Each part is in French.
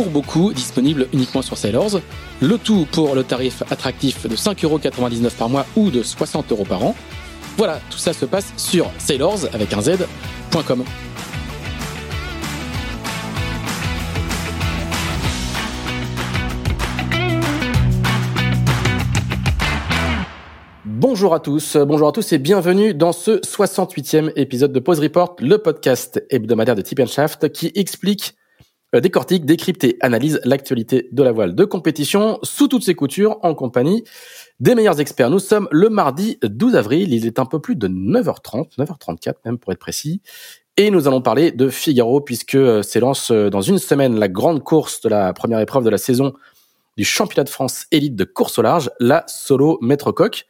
pour beaucoup disponible uniquement sur Sailors. Le tout pour le tarif attractif de 5,99€ par mois ou de 60€ par an. Voilà, tout ça se passe sur sailors avec un z.com. Bonjour à tous, bonjour à tous et bienvenue dans ce 68e épisode de Pause Report, le podcast hebdomadaire de Tip Shaft qui explique décortique, décrypte et analyse l'actualité de la voile de compétition sous toutes ses coutures en compagnie des meilleurs experts. Nous sommes le mardi 12 avril, il est un peu plus de 9h30, 9h34 même pour être précis. Et nous allons parler de Figaro puisque euh, s'élance euh, dans une semaine la grande course de la première épreuve de la saison du championnat de France élite de course au large, la solo maître coq.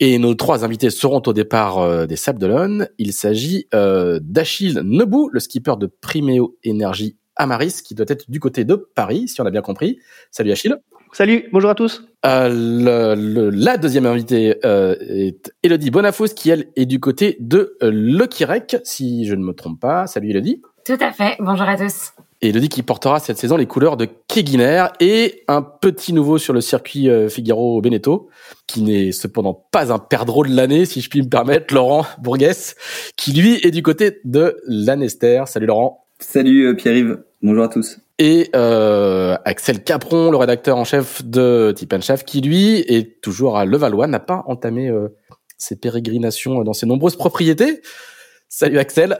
Et nos trois invités seront au départ des Sables d'Olonne. Il s'agit d'Achille Nebou, le skipper de Primeo Énergie Amaris, qui doit être du côté de Paris, si on a bien compris. Salut Achille. Salut, bonjour à tous. Euh, la deuxième invitée euh, est Elodie Bonafous, qui elle est du côté de euh, Lucky Rec, si je ne me trompe pas. Salut Elodie. Tout à fait, bonjour à tous. Elodie qui portera cette saison les couleurs de Keguiner et un petit nouveau sur le circuit Figaro Beneteau, qui n'est cependant pas un perdreau de l'année, si je puis me permettre, Laurent Bourguès, qui lui est du côté de Lanester. Salut Laurent. Salut euh, Pierre-Yves, bonjour à tous. Et euh, Axel Capron, le rédacteur en chef de Tip Chef, qui lui est toujours à Levallois, n'a pas entamé euh, ses pérégrinations dans ses nombreuses propriétés. Salut Axel.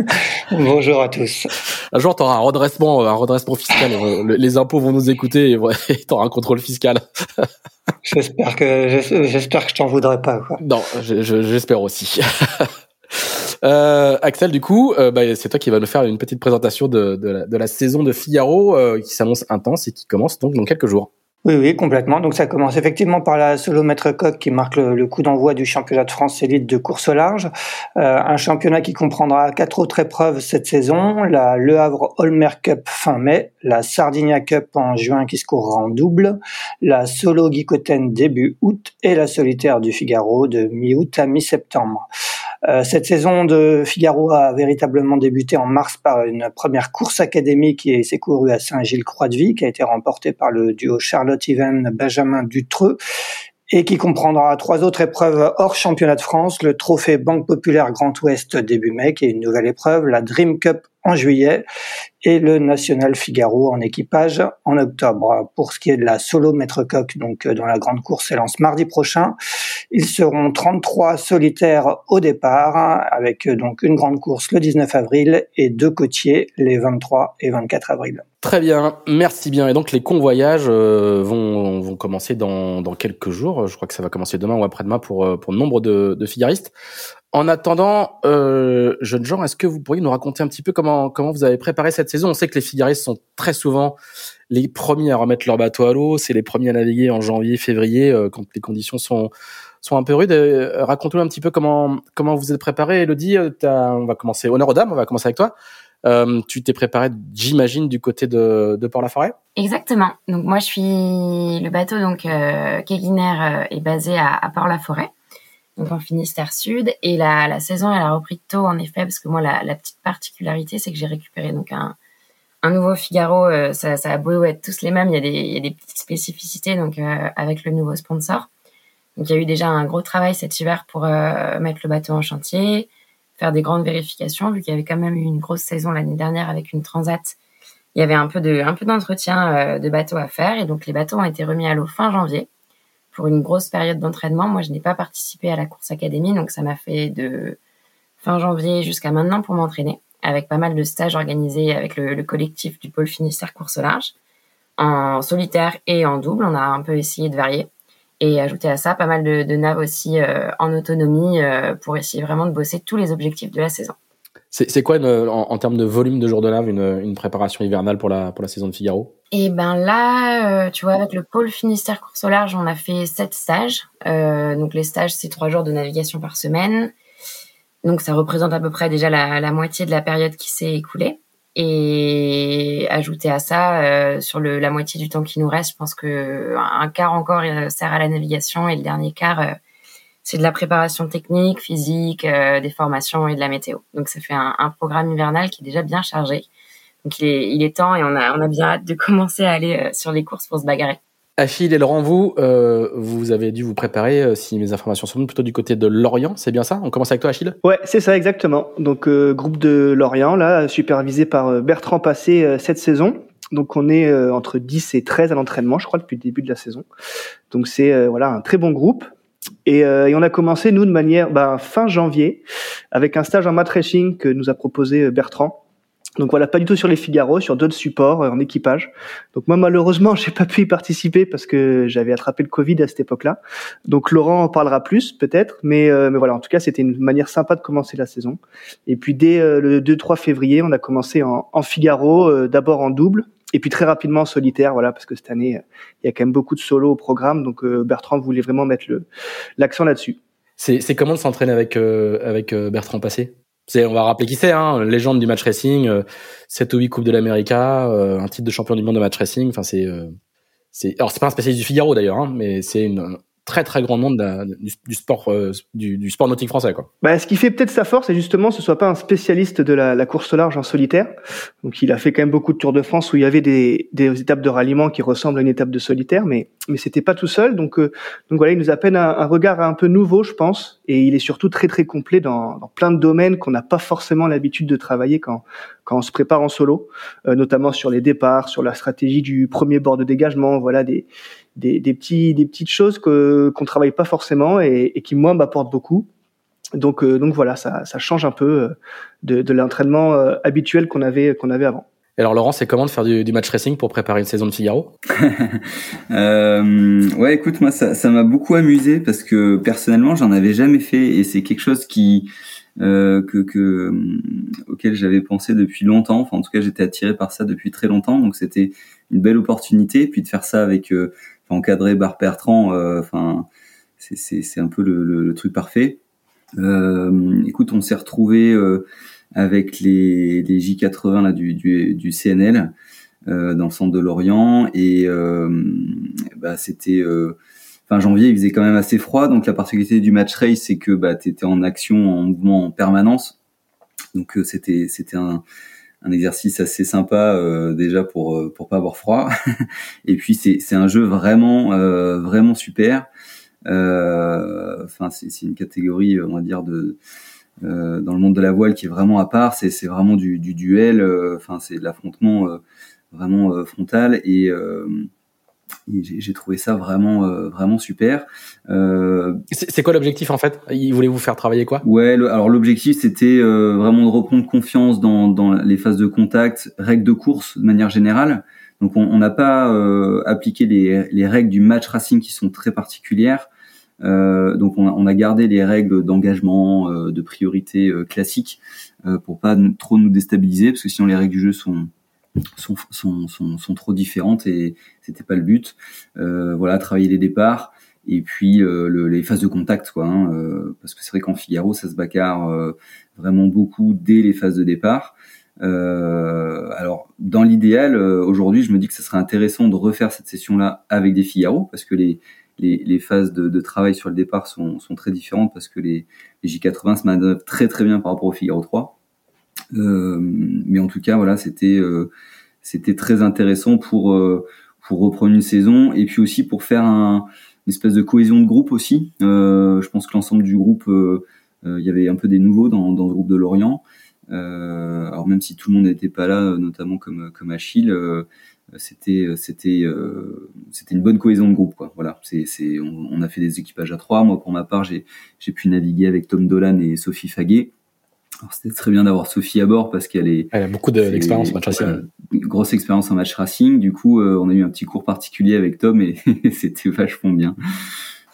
Bonjour à tous. Un jour, tu auras un redressement, un redressement fiscal. les impôts vont nous écouter et tu auras un contrôle fiscal. j'espère que j'espère que je t'en voudrais pas. Quoi. Non, j'espère aussi. Euh, Axel, du coup, euh, bah, c'est toi qui va nous faire une petite présentation de, de, la, de la, saison de Figaro euh, qui s'annonce intense et qui commence donc dans quelques jours. Oui, oui, complètement. Donc ça commence effectivement par la solo maître coq qui marque le, coup d'envoi du championnat de France élite de course au large. Euh, un championnat qui comprendra quatre autres épreuves cette saison. La Le Havre Holmer Cup fin mai, la Sardinia Cup en juin qui se courra en double, la solo Guicoten début août et la solitaire du Figaro de mi-août à mi-septembre. Euh, cette saison de Figaro a véritablement débuté en mars par une première course académique qui s'est courue à Saint-Gilles-Croix-de-Vie, qui a été remportée par le duo Charlotte Even Benjamin Dutreux et qui comprendra trois autres épreuves hors championnat de France, le trophée Banque Populaire Grand Ouest début mai, qui est une nouvelle épreuve, la Dream Cup en juillet et le National Figaro en équipage en octobre. Pour ce qui est de la solo maître coq, donc euh, dans la grande course lance mardi prochain, ils seront 33 solitaires au départ, avec euh, donc une grande course le 19 avril et deux côtiers les 23 et 24 avril. Très bien, merci bien. Et donc les convoyages euh, vont, vont commencer dans, dans quelques jours. Je crois que ça va commencer demain ou après-demain pour, pour nombre de, de figaristes. En attendant, euh, jeunes gens, est-ce que vous pourriez nous raconter un petit peu comment comment vous avez préparé cette saison? On sait que les figaristes sont très souvent les premiers à remettre leur bateau à l'eau, c'est les premiers à naviguer en janvier, février, euh, quand les conditions sont sont un peu rudes. Euh, raconte-nous un petit peu comment comment vous êtes préparé. Elodie, euh, on va commencer. Honneur aux dames, on va commencer avec toi. Euh, tu t'es préparé, j'imagine, du côté de, Port-la-Forêt? Exactement. Donc moi, je suis le bateau donc euh, est basé à, Port-la-Forêt donc en Finistère Sud. Et la, saison, elle a repris tôt, en effet, parce que moi, la, petite particularité, c'est que j'ai récupéré donc un, nouveau Figaro. Euh, ça, ça a beau être tous les mêmes, il y a des, il y a des petites spécificités donc euh, avec le nouveau sponsor. Donc il y a eu déjà un gros travail cet hiver pour euh, mettre le bateau en chantier, faire des grandes vérifications, vu qu'il y avait quand même eu une grosse saison l'année dernière avec une transat il y avait un peu de un peu d'entretien de bateaux à faire et donc les bateaux ont été remis à l'eau fin janvier pour une grosse période d'entraînement. Moi, je n'ai pas participé à la course académie, donc ça m'a fait de fin janvier jusqu'à maintenant pour m'entraîner, avec pas mal de stages organisés avec le, collectif du pôle Finistère course large, en solitaire et en double. On a un peu essayé de varier et ajouter à ça pas mal de, naves aussi euh, en autonomie euh, pour essayer vraiment de bosser tous les objectifs de la saison. C'est quoi en, termes de volume de jours de nave une, préparation hivernale pour la, pour la saison de Figaro? Et eh ben là, euh, tu vois, avec le pôle Finistère course au large, on a fait sept stages. donc les stages, c'est trois jours de navigation par semaine. Donc ça représente à peu près déjà la, la moitié de la période qui s'est écoulée. Et ajouter à ça, euh, sur le, la moitié du temps qui nous reste, je pense que un quart encore euh, sert à la navigation et le dernier quart, euh, c'est de la préparation technique, physique, des formations et de la météo. Donc ça fait un, un, programme hivernal qui est déjà bien chargé. Donc il est, il est temps et on a, on a bien hâte de commencer à aller sur les courses pour se bagarrer. Achille et Laurent, vous, euh, vous avez dû vous préparer, euh, si mes informations sont bonnes, plutôt du côté de Lorient, c'est bien ça? On commence avec toi, Achille? Ouais, c'est ça, exactement. Donc, euh, groupe de Lorient, là, supervisé par Bertrand Passé cette saison. Donc, on est entre 10 et 13 à l'entraînement, je crois, depuis le début de la saison. Donc, c'est voilà un très bon groupe. Et, et, on a commencé, nous, de manière bah, fin janvier, avec un stage en mat que nous a proposé Bertrand donc voilà, pas du tout sur les Figaro, sur d'autres supports euh, en équipage. Donc moi malheureusement, j'ai pas pu y participer parce que j'avais attrapé le Covid à cette époque-là. Donc Laurent en parlera plus peut-être, mais euh, mais voilà, en tout cas, c'était une manière sympa de commencer la saison. Et puis dès euh, le 2-3 février, on a commencé en, en Figaro, d'abord en double et puis très rapidement en solitaire, voilà, parce que cette année, il y a quand même beaucoup de solos au programme, donc Bertrand voulait vraiment mettre l'accent là-dessus. C'est comment de s'entraîner avec avec Bertrand Passé? C'est, on va rappeler qui c'est, hein, légende du match racing, euh, 7 ou 8 coupes de l'América, euh, un titre de champion du monde de match racing. Enfin, c'est, euh, c'est, alors c'est pas un spécialiste du Figaro d'ailleurs, hein, mais c'est une, très très grand monde du, sport euh, du, sport nautique français quoi. Bah, ce qui fait peut-être sa force, c'est justement ce soit pas un spécialiste de la, la, course large en solitaire. Donc il a fait quand même beaucoup de Tours de France où il y avait des, des étapes de ralliement qui ressemblent à une étape de solitaire, mais mais c'était pas tout seul. Donc euh, donc voilà, il nous appelle un, regard un peu nouveau, je pense, et il est surtout très très complet dans, dans plein de domaines qu'on n'a pas forcément l'habitude de travailler quand quand on se prépare en solo, euh, notamment sur les départs, sur la stratégie du premier bord de dégagement, voilà des des, des, petits, des petites choses que qu'on travaille pas forcément et, et qui moi m'apportent beaucoup. Donc euh, donc voilà, ça, ça change un peu euh, de, de l'entraînement euh, habituel qu'on avait qu'on avait avant. alors Laurent, c'est comment de faire du, du, match racing pour préparer une saison de Figaro? Euh, Ouais, écoute, moi ça ça m'a beaucoup amusé parce que personnellement j'en avais jamais fait et c'est quelque chose qui euh, que, que auquel j'avais pensé depuis longtemps. Enfin, en tout cas, j'étais attiré par ça depuis très longtemps. Donc, c'était une belle opportunité. Puis de faire ça avec euh, encadré Bar Bertrand, euh, enfin, c'est un peu le, le, truc parfait. Euh, écoute, on s'est retrouvé euh, avec les, les J80 là du, du, du CNL dans le centre de Lorient et bah, c'était fin janvier, il faisait quand même assez froid. Donc la particularité du match race, c'est que bah, tu étais en action, en mouvement en permanence. Donc c'était c'était un, exercice assez sympa euh, déjà pour euh, pour pas avoir froid. et puis c'est un jeu vraiment euh, vraiment super. Enfin c'est c'est une catégorie on va dire de dans le monde de la voile qui est vraiment à part. C'est c'est vraiment du du duel. Enfin c'est de l'affrontement vraiment frontal et j'ai trouvé ça vraiment euh, vraiment super. Euh, c'est quoi l'objectif en fait? Il voulait vous faire travailler quoi? Ouais, alors l'objectif c'était euh, vraiment de reprendre confiance dans, dans les phases de contact, règles de course de manière générale. Donc on n'a pas euh, appliqué les, les, règles du match racing qui sont très particulières. donc on a, on a, gardé les règles d'engagement, de priorité classiques pour pas trop nous déstabiliser parce que sinon les règles du jeu sont sont, sont, sont, sont, trop différentes et c'était pas le but. Euh, voilà, travailler les départs et puis euh, le, les phases de contact, quoi. Hein, euh, parce que c'est vrai qu'en Figaro, ça se bagarre euh, vraiment beaucoup dès les phases de départ. Euh, alors, dans l'idéal, aujourd'hui, je me dis que ce serait intéressant de refaire cette session-là avec des Figaro, parce que les, les, les phases de, de, travail sur le départ sont, sont très différentes, parce que les, les J80 se manœuvrent très très bien par rapport au Figaro 3. Euh, mais en tout cas, voilà, c'était euh, c'était très intéressant pour euh, pour reprendre une saison et puis aussi pour faire un, une espèce de cohésion de groupe aussi. je pense que l'ensemble du groupe, il y avait un peu des nouveaux dans, dans le groupe de Lorient. alors même si tout le monde n'était pas là, notamment comme comme Achille, c'était c'était c'était une bonne cohésion de groupe quoi. Voilà, c'est c'est on, a fait des équipages à trois. Moi pour ma part, j'ai j'ai pu naviguer avec Tom Dolan et Sophie Faguet. C'était très bien d'avoir Sophie à bord parce qu'elle est. Elle a beaucoup d'expérience en match racing. grosse expérience en match racing. Du coup, on a eu un petit cours particulier avec Tom et c'était vachement bien.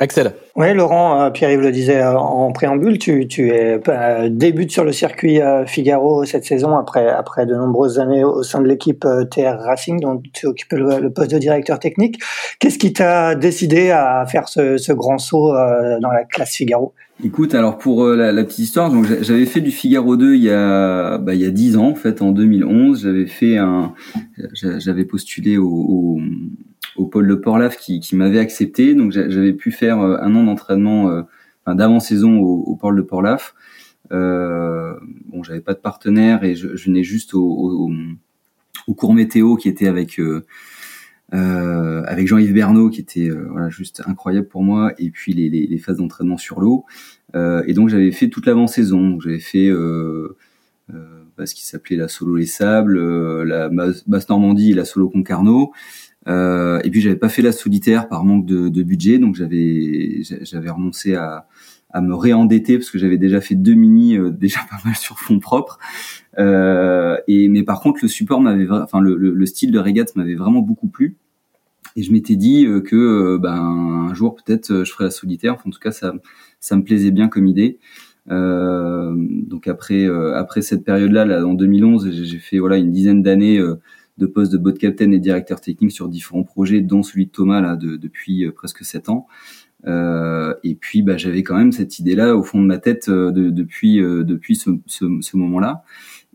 Axel. Oui, Laurent, euh, Pierre-Yves le disait euh, en préambule, tu, tu es, euh, débutes sur le circuit Figaro cette saison après, après de nombreuses années au sein de l'équipe TR Racing, dont tu occupes le, poste de directeur technique. Qu'est-ce qui t'a décidé à faire ce, ce grand saut dans la classe Figaro? Écoute, alors pour la, la, petite histoire, donc j'avais fait du Figaro 2 il y a bah, il y a 10 ans en fait, en 2011, j'avais fait un j'avais postulé au, au pôle de Portlaf qui, m'avait accepté. Donc j'avais pu faire euh, un an d'entraînement euh, d'avant-saison au, pôle de Portlaf. Euh, bon, j'avais pas de partenaire et je, je venais juste au, au, cours météo qui était avec euh, euh avec Jean-Yves Bernot qui était voilà juste incroyable pour moi et puis les, les, les phases d'entraînement sur l'eau et donc j'avais fait toute l'avant-saison j'avais fait bah, ce qui s'appelait la solo les sables la basse Normandie et la solo Concarneau euh, et puis j'avais pas fait la solitaire par manque de, de budget, donc j'avais j'avais renoncé à, à me réendetter parce que j'avais déjà fait deux mini euh, déjà pas mal sur fond propre. Euh, et mais par contre le support m'avait, enfin le, le, style de régate m'avait vraiment beaucoup plu. Et je m'étais dit euh, que euh, ben un jour peut-être je ferais la solitaire. En tout cas ça ça me plaisait bien comme idée. donc après après cette période-là, là, en 2011, j'ai fait voilà une dizaine d'années de postes de bot captain et directeur technique sur différents projets, dont celui de Thomas là de, depuis euh, presque sept ans. Euh, et puis bah, j'avais quand même cette idée-là au fond de ma tête euh, de, depuis depuis ce, ce, ce moment-là.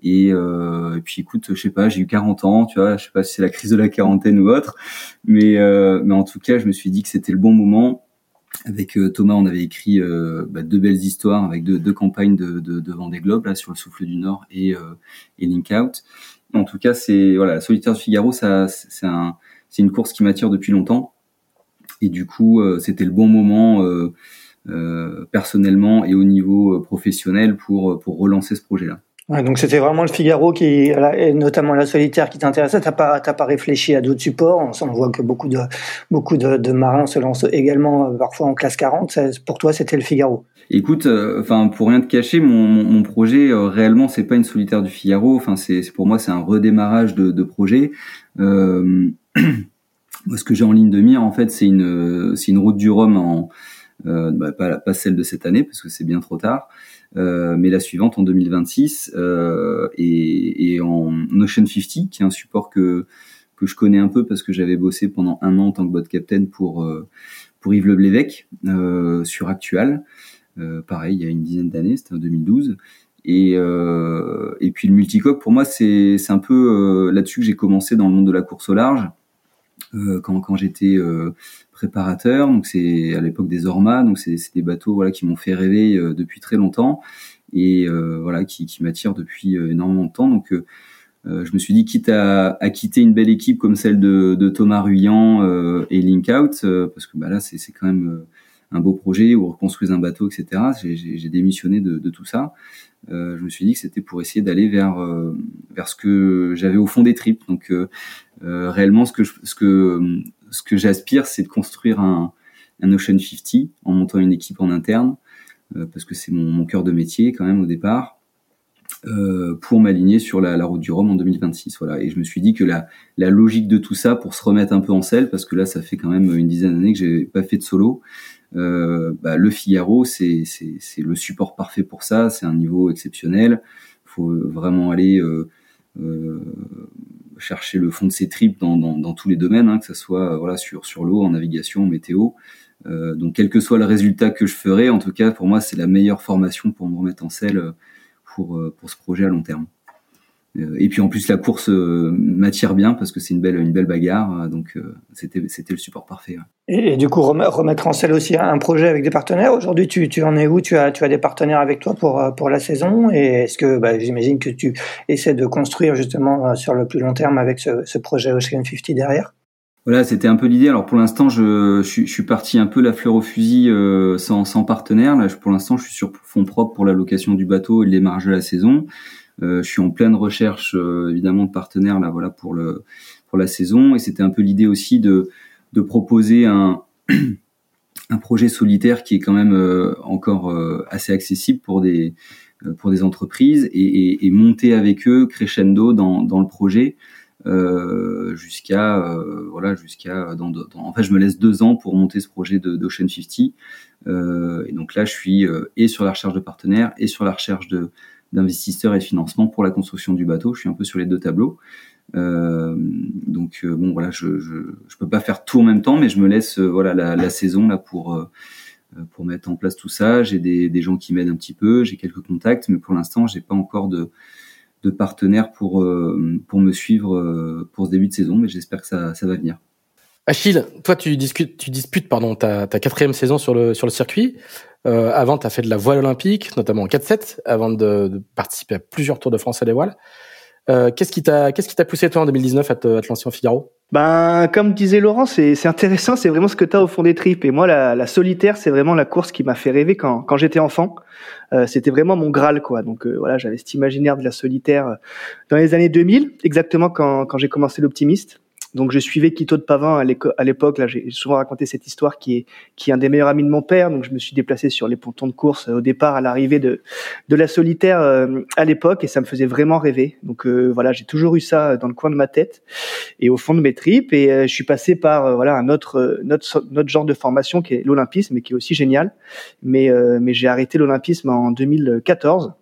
Et, euh, et, puis écoute, je sais pas, j'ai eu 40 ans, tu vois, je sais pas si c'est la crise de la quarantaine ou autre, mais mais en tout cas, je me suis dit que c'était le bon moment. Avec Thomas, on avait écrit bah, deux belles histoires avec deux, deux campagnes de, de, de Vendée Globe là sur le souffle du Nord et, et Link Out. En tout cas, c'est voilà, la solitaire de Figaro, ça, c'est un, c'est une course qui m'attire depuis longtemps. Et du coup, euh, c'était le bon moment euh, euh, personnellement et au niveau professionnel pour pour relancer ce projet-là. Ouais, donc c'était vraiment le Figaro qui, et notamment la solitaire qui t'intéressait. T'as pas, t'as pas réfléchi à d'autres supports. On, voit que beaucoup de, beaucoup de, de, marins se lancent également parfois en classe 40. Pour toi, c'était le Figaro. Écoute, euh, enfin pour rien te cacher, mon, mon, projet euh, réellement c'est pas une solitaire du Figaro. Enfin c'est pour moi c'est un redémarrage de, de projet. Euh, ce que j'ai en ligne de mire en fait c'est une c'est une route du Rhum en euh, bah, pas, pas celle de cette année parce que c'est bien trop tard, euh, mais la suivante en 2026 euh, et, et, en Ocean 50 qui est un support que que je connais un peu parce que j'avais bossé pendant un an en tant que bot captain pour pour Yves Le sur Actual. Euh, pareil, il y a une dizaine d'années, c'était en 2012. Et, euh, et puis le multicoque, pour moi, c'est un peu euh, là-dessus que j'ai commencé dans le monde de la course au large. Euh, quand, quand j'étais euh, préparateur, donc c'est à l'époque des Orma, donc c'est des bateaux voilà qui m'ont fait rêver depuis très longtemps et voilà qui, qui m'attirent depuis énormément de temps. Donc je me suis dit quitte à, à, quitter une belle équipe comme celle de, de Thomas Ruyant et Link Out, parce que bah là c'est quand même un beau projet ou reconstruire un bateau, etc. J'ai démissionné de, de, tout ça. Euh, je me suis dit que c'était pour essayer d'aller vers euh, vers ce que j'avais au fond des tripes. Donc euh, euh réellement, ce que j'aspire, c'est de construire un, Ocean 50 en montant une équipe en interne, euh, parce que c'est mon, cœur de métier quand même au départ. Euh, pour m'aligner sur la, route du Rhum en 2026. Voilà. Et je me suis dit que la, logique de tout ça, pour se remettre un peu en selle, parce que là, ça fait quand même une dizaine d'années que j'ai pas fait de solo, euh, bah, le Figaro, c'est le support parfait pour ça. C'est un niveau exceptionnel. Il faut vraiment aller euh, euh, chercher le fond de ses tripes dans, tous les domaines, hein, que ce soit voilà sur l'eau, en navigation, météo. Euh, donc quel que soit le résultat que je ferai, en tout cas pour moi c'est la meilleure formation pour me remettre en selle pour pour ce projet à long terme. Euh, et puis en plus la course euh, m'attire bien parce que c'est une belle une belle bagarre, euh, donc c'était c'était le support parfait. Et, du coup remettre en selle aussi un projet avec des partenaires. Aujourd'hui tu, tu en es où? Tu as tu as des partenaires avec toi pour pour la saison? Et est-ce que bah, j'imagine que tu essaies de construire justement sur le plus long terme avec ce, ce projet Ocean 50 derrière? Voilà, c'était un peu l'idée. Alors pour l'instant, je, je, suis parti un peu la fleur au fusil sans, sans partenaire. Là, pour l'instant, je suis sur fonds propres pour la location du bateau et le démarrage de la saison. Je suis en pleine recherche évidemment de partenaires là voilà pour le pour la saison. Et c'était un peu l'idée aussi de de proposer un un projet solitaire qui est quand même encore assez accessible pour des pour des entreprises et, monter avec eux crescendo dans, dans le projet euh, jusqu'à euh, voilà jusqu'à en fait je me laisse deux ans pour monter ce projet de d'Ocean 50 euh, et donc là je suis euh, et sur la recherche de partenaires et sur la recherche de d'investisseurs et financement pour la construction du bateau. Je suis un peu sur les deux tableaux. Euh, donc bon voilà je, je je peux pas faire tout en même temps mais je me laisse voilà la, la saison là pour pour mettre en place tout ça. J'ai des, des gens qui m'aident un petit peu j'ai quelques contacts mais pour l'instant j'ai pas encore de de partenaires pour, euh, pour me suivre euh, pour ce début de saison, mais j'espère que ça, ça va venir. Achille, toi, tu, tu disputes pardon, ta, ta quatrième saison sur le, sur le circuit. Euh, avant, tu as fait de la voile olympique, notamment en 4-7, avant de, de, participer à plusieurs Tours de France à des voiles. Euh, qu'est-ce qui t'a qu'est-ce poussé toi en 2019 à te, à te lancer en Figaro? Ben comme disait Laurent, c'est intéressant, c'est vraiment ce que tu as au fond des tripes. Et moi, la, la solitaire, c'est vraiment la course qui m'a fait rêver quand quand j'étais enfant. Euh, c'était vraiment mon graal quoi. Donc euh, voilà, j'avais cet imaginaire de la solitaire euh, dans les années 2000, exactement quand quand j'ai commencé l'optimiste. Donc je suivais Quito de Pavin à l'époque. Là, j'ai souvent raconté cette histoire qui est qui est un des meilleurs amis de mon père. Donc je me suis déplacé sur les pontons de course euh, au départ à l'arrivée de de la solitaire euh, à l'époque et ça me faisait vraiment rêver. Donc euh, voilà, j'ai toujours eu ça dans le coin de ma tête et au fond de mes tripes. Et je suis passé par voilà un autre notre notre genre de formation qui est l'olympisme, mais qui est aussi génial. Mais mais j'ai arrêté l'olympisme en 2014.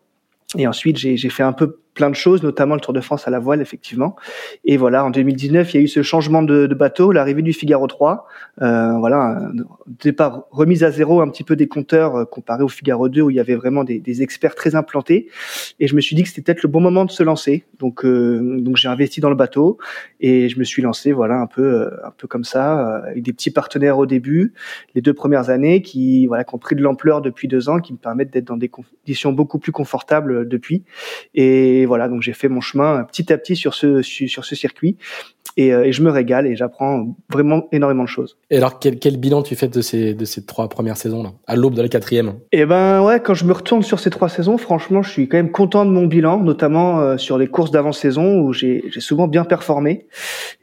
Et ensuite, j'ai fait un peu plein de choses, notamment le Tour de France à la voile, effectivement. Et voilà, en 2019, il y a eu ce changement de, de bateau, l'arrivée du Figaro 3. Euh, voilà, départ remise à zéro un petit peu des compteurs euh, comparé au Figaro 2 où il y avait vraiment des, des, experts très implantés. Et je me suis dit que c'était peut-être le bon moment de se lancer. Donc, euh, donc j'ai investi dans le bateau et je me suis lancé, voilà, un peu, euh, un peu comme ça, avec des petits partenaires au début, les deux premières années, qui, voilà, qui ont pris de l'ampleur depuis deux ans, qui me permettent d'être dans des conditions beaucoup plus confortables depuis. Et voilà, donc j'ai fait mon chemin petit à petit sur ce sur ce circuit et, euh, et je me régale et j'apprends vraiment énormément de choses. Et alors quel, quel bilan tu fais de ces de ces trois premières saisons là, à l'aube de la quatrième Eh ben ouais, quand je me retourne sur ces trois saisons, franchement, je suis quand même content de mon bilan, notamment euh, sur les courses d'avant-saison où j'ai j'ai souvent bien performé.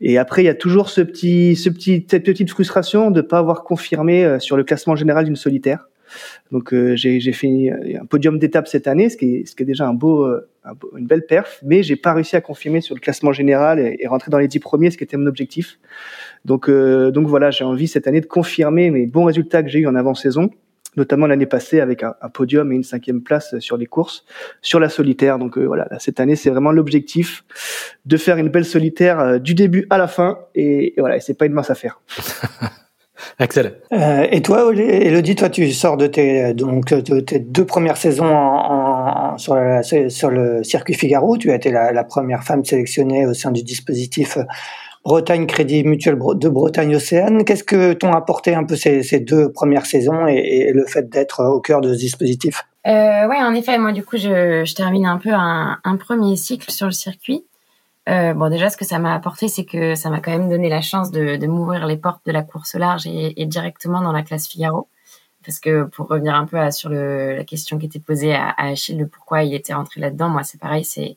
Et après, il y a toujours ce petit ce petit cette petite frustration de pas avoir confirmé euh, sur le classement général d'une solitaire. Donc euh, j'ai fait un podium d'étape cette année, ce qui est, ce qui est déjà un beau, euh, un une belle perf, mais j'ai pas réussi à confirmer sur le classement général et, rentrer dans les dix premiers, ce qui était mon objectif. Donc euh, donc voilà, j'ai envie cette année de confirmer mes bons résultats que j'ai eu en avant-saison, notamment l'année passée avec un, podium et une cinquième place sur les courses, sur la solitaire. Donc euh, voilà, cette année c'est vraiment l'objectif de faire une belle solitaire du début à la fin, et, et voilà, c'est pas une mince affaire. Axel. Euh, et toi, Elodie, toi, tu sors de tes, donc, de tes deux premières saisons en, en, sur, la, sur, le circuit Figaro. Tu as été la, la, première femme sélectionnée au sein du dispositif Bretagne Crédit Mutuel de Bretagne Océane. Qu'est-ce que t'ont apporté un peu ces, ces, deux premières saisons et, et le fait d'être au cœur de ce dispositif? Euh, Oui, en effet, moi, du coup, je, je termine un peu un, un premier cycle sur le circuit. Euh, bon, déjà, ce que ça m'a apporté, c'est que ça m'a quand même donné la chance de, de m'ouvrir les portes de la course large et, et, directement dans la classe Figaro. Parce que pour revenir un peu à, sur le, la question qui était posée à, à, Achille de pourquoi il était rentré là-dedans, moi, c'est pareil, c'est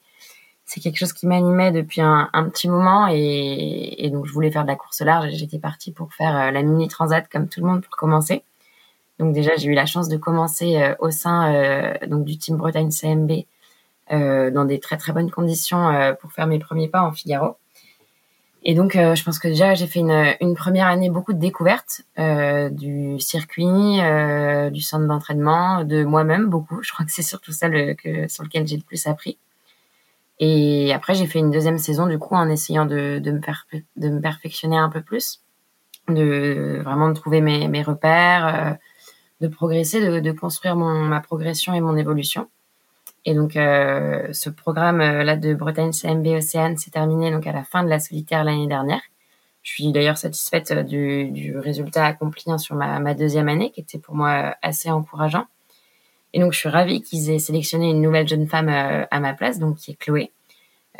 c'est quelque chose qui m'animait depuis un, un, petit moment et, et, donc je voulais faire de la course large et j'étais partie pour faire euh, la mini transat comme tout le monde pour commencer. Donc déjà, j'ai eu la chance de commencer euh, au sein euh, donc du team Bretagne CMB dans des très très bonnes conditions euh, pour faire mes premiers pas en Figaro. Et donc, euh, je pense que déjà, j'ai fait une, une, première année beaucoup de découvertes du circuit, du centre d'entraînement, de moi-même beaucoup. Je crois que c'est surtout ça le, que, sur lequel j'ai le plus appris. Et après, j'ai fait une deuxième saison du coup en essayant de, de, me, de me perfectionner un peu plus, de vraiment de trouver mes, mes repères, de progresser, de, de construire mon, ma progression et mon évolution. Et donc, euh, ce programme euh, de Bretagne CMB Océane s'est terminé donc à la fin de la solitaire l'année dernière. Je suis d'ailleurs satisfaite euh, du, du, résultat accompli hein, sur ma, ma, deuxième année, qui était pour moi assez encourageant. Et donc, je suis ravie qu'ils aient sélectionné une nouvelle jeune femme à ma place, donc qui est Chloé.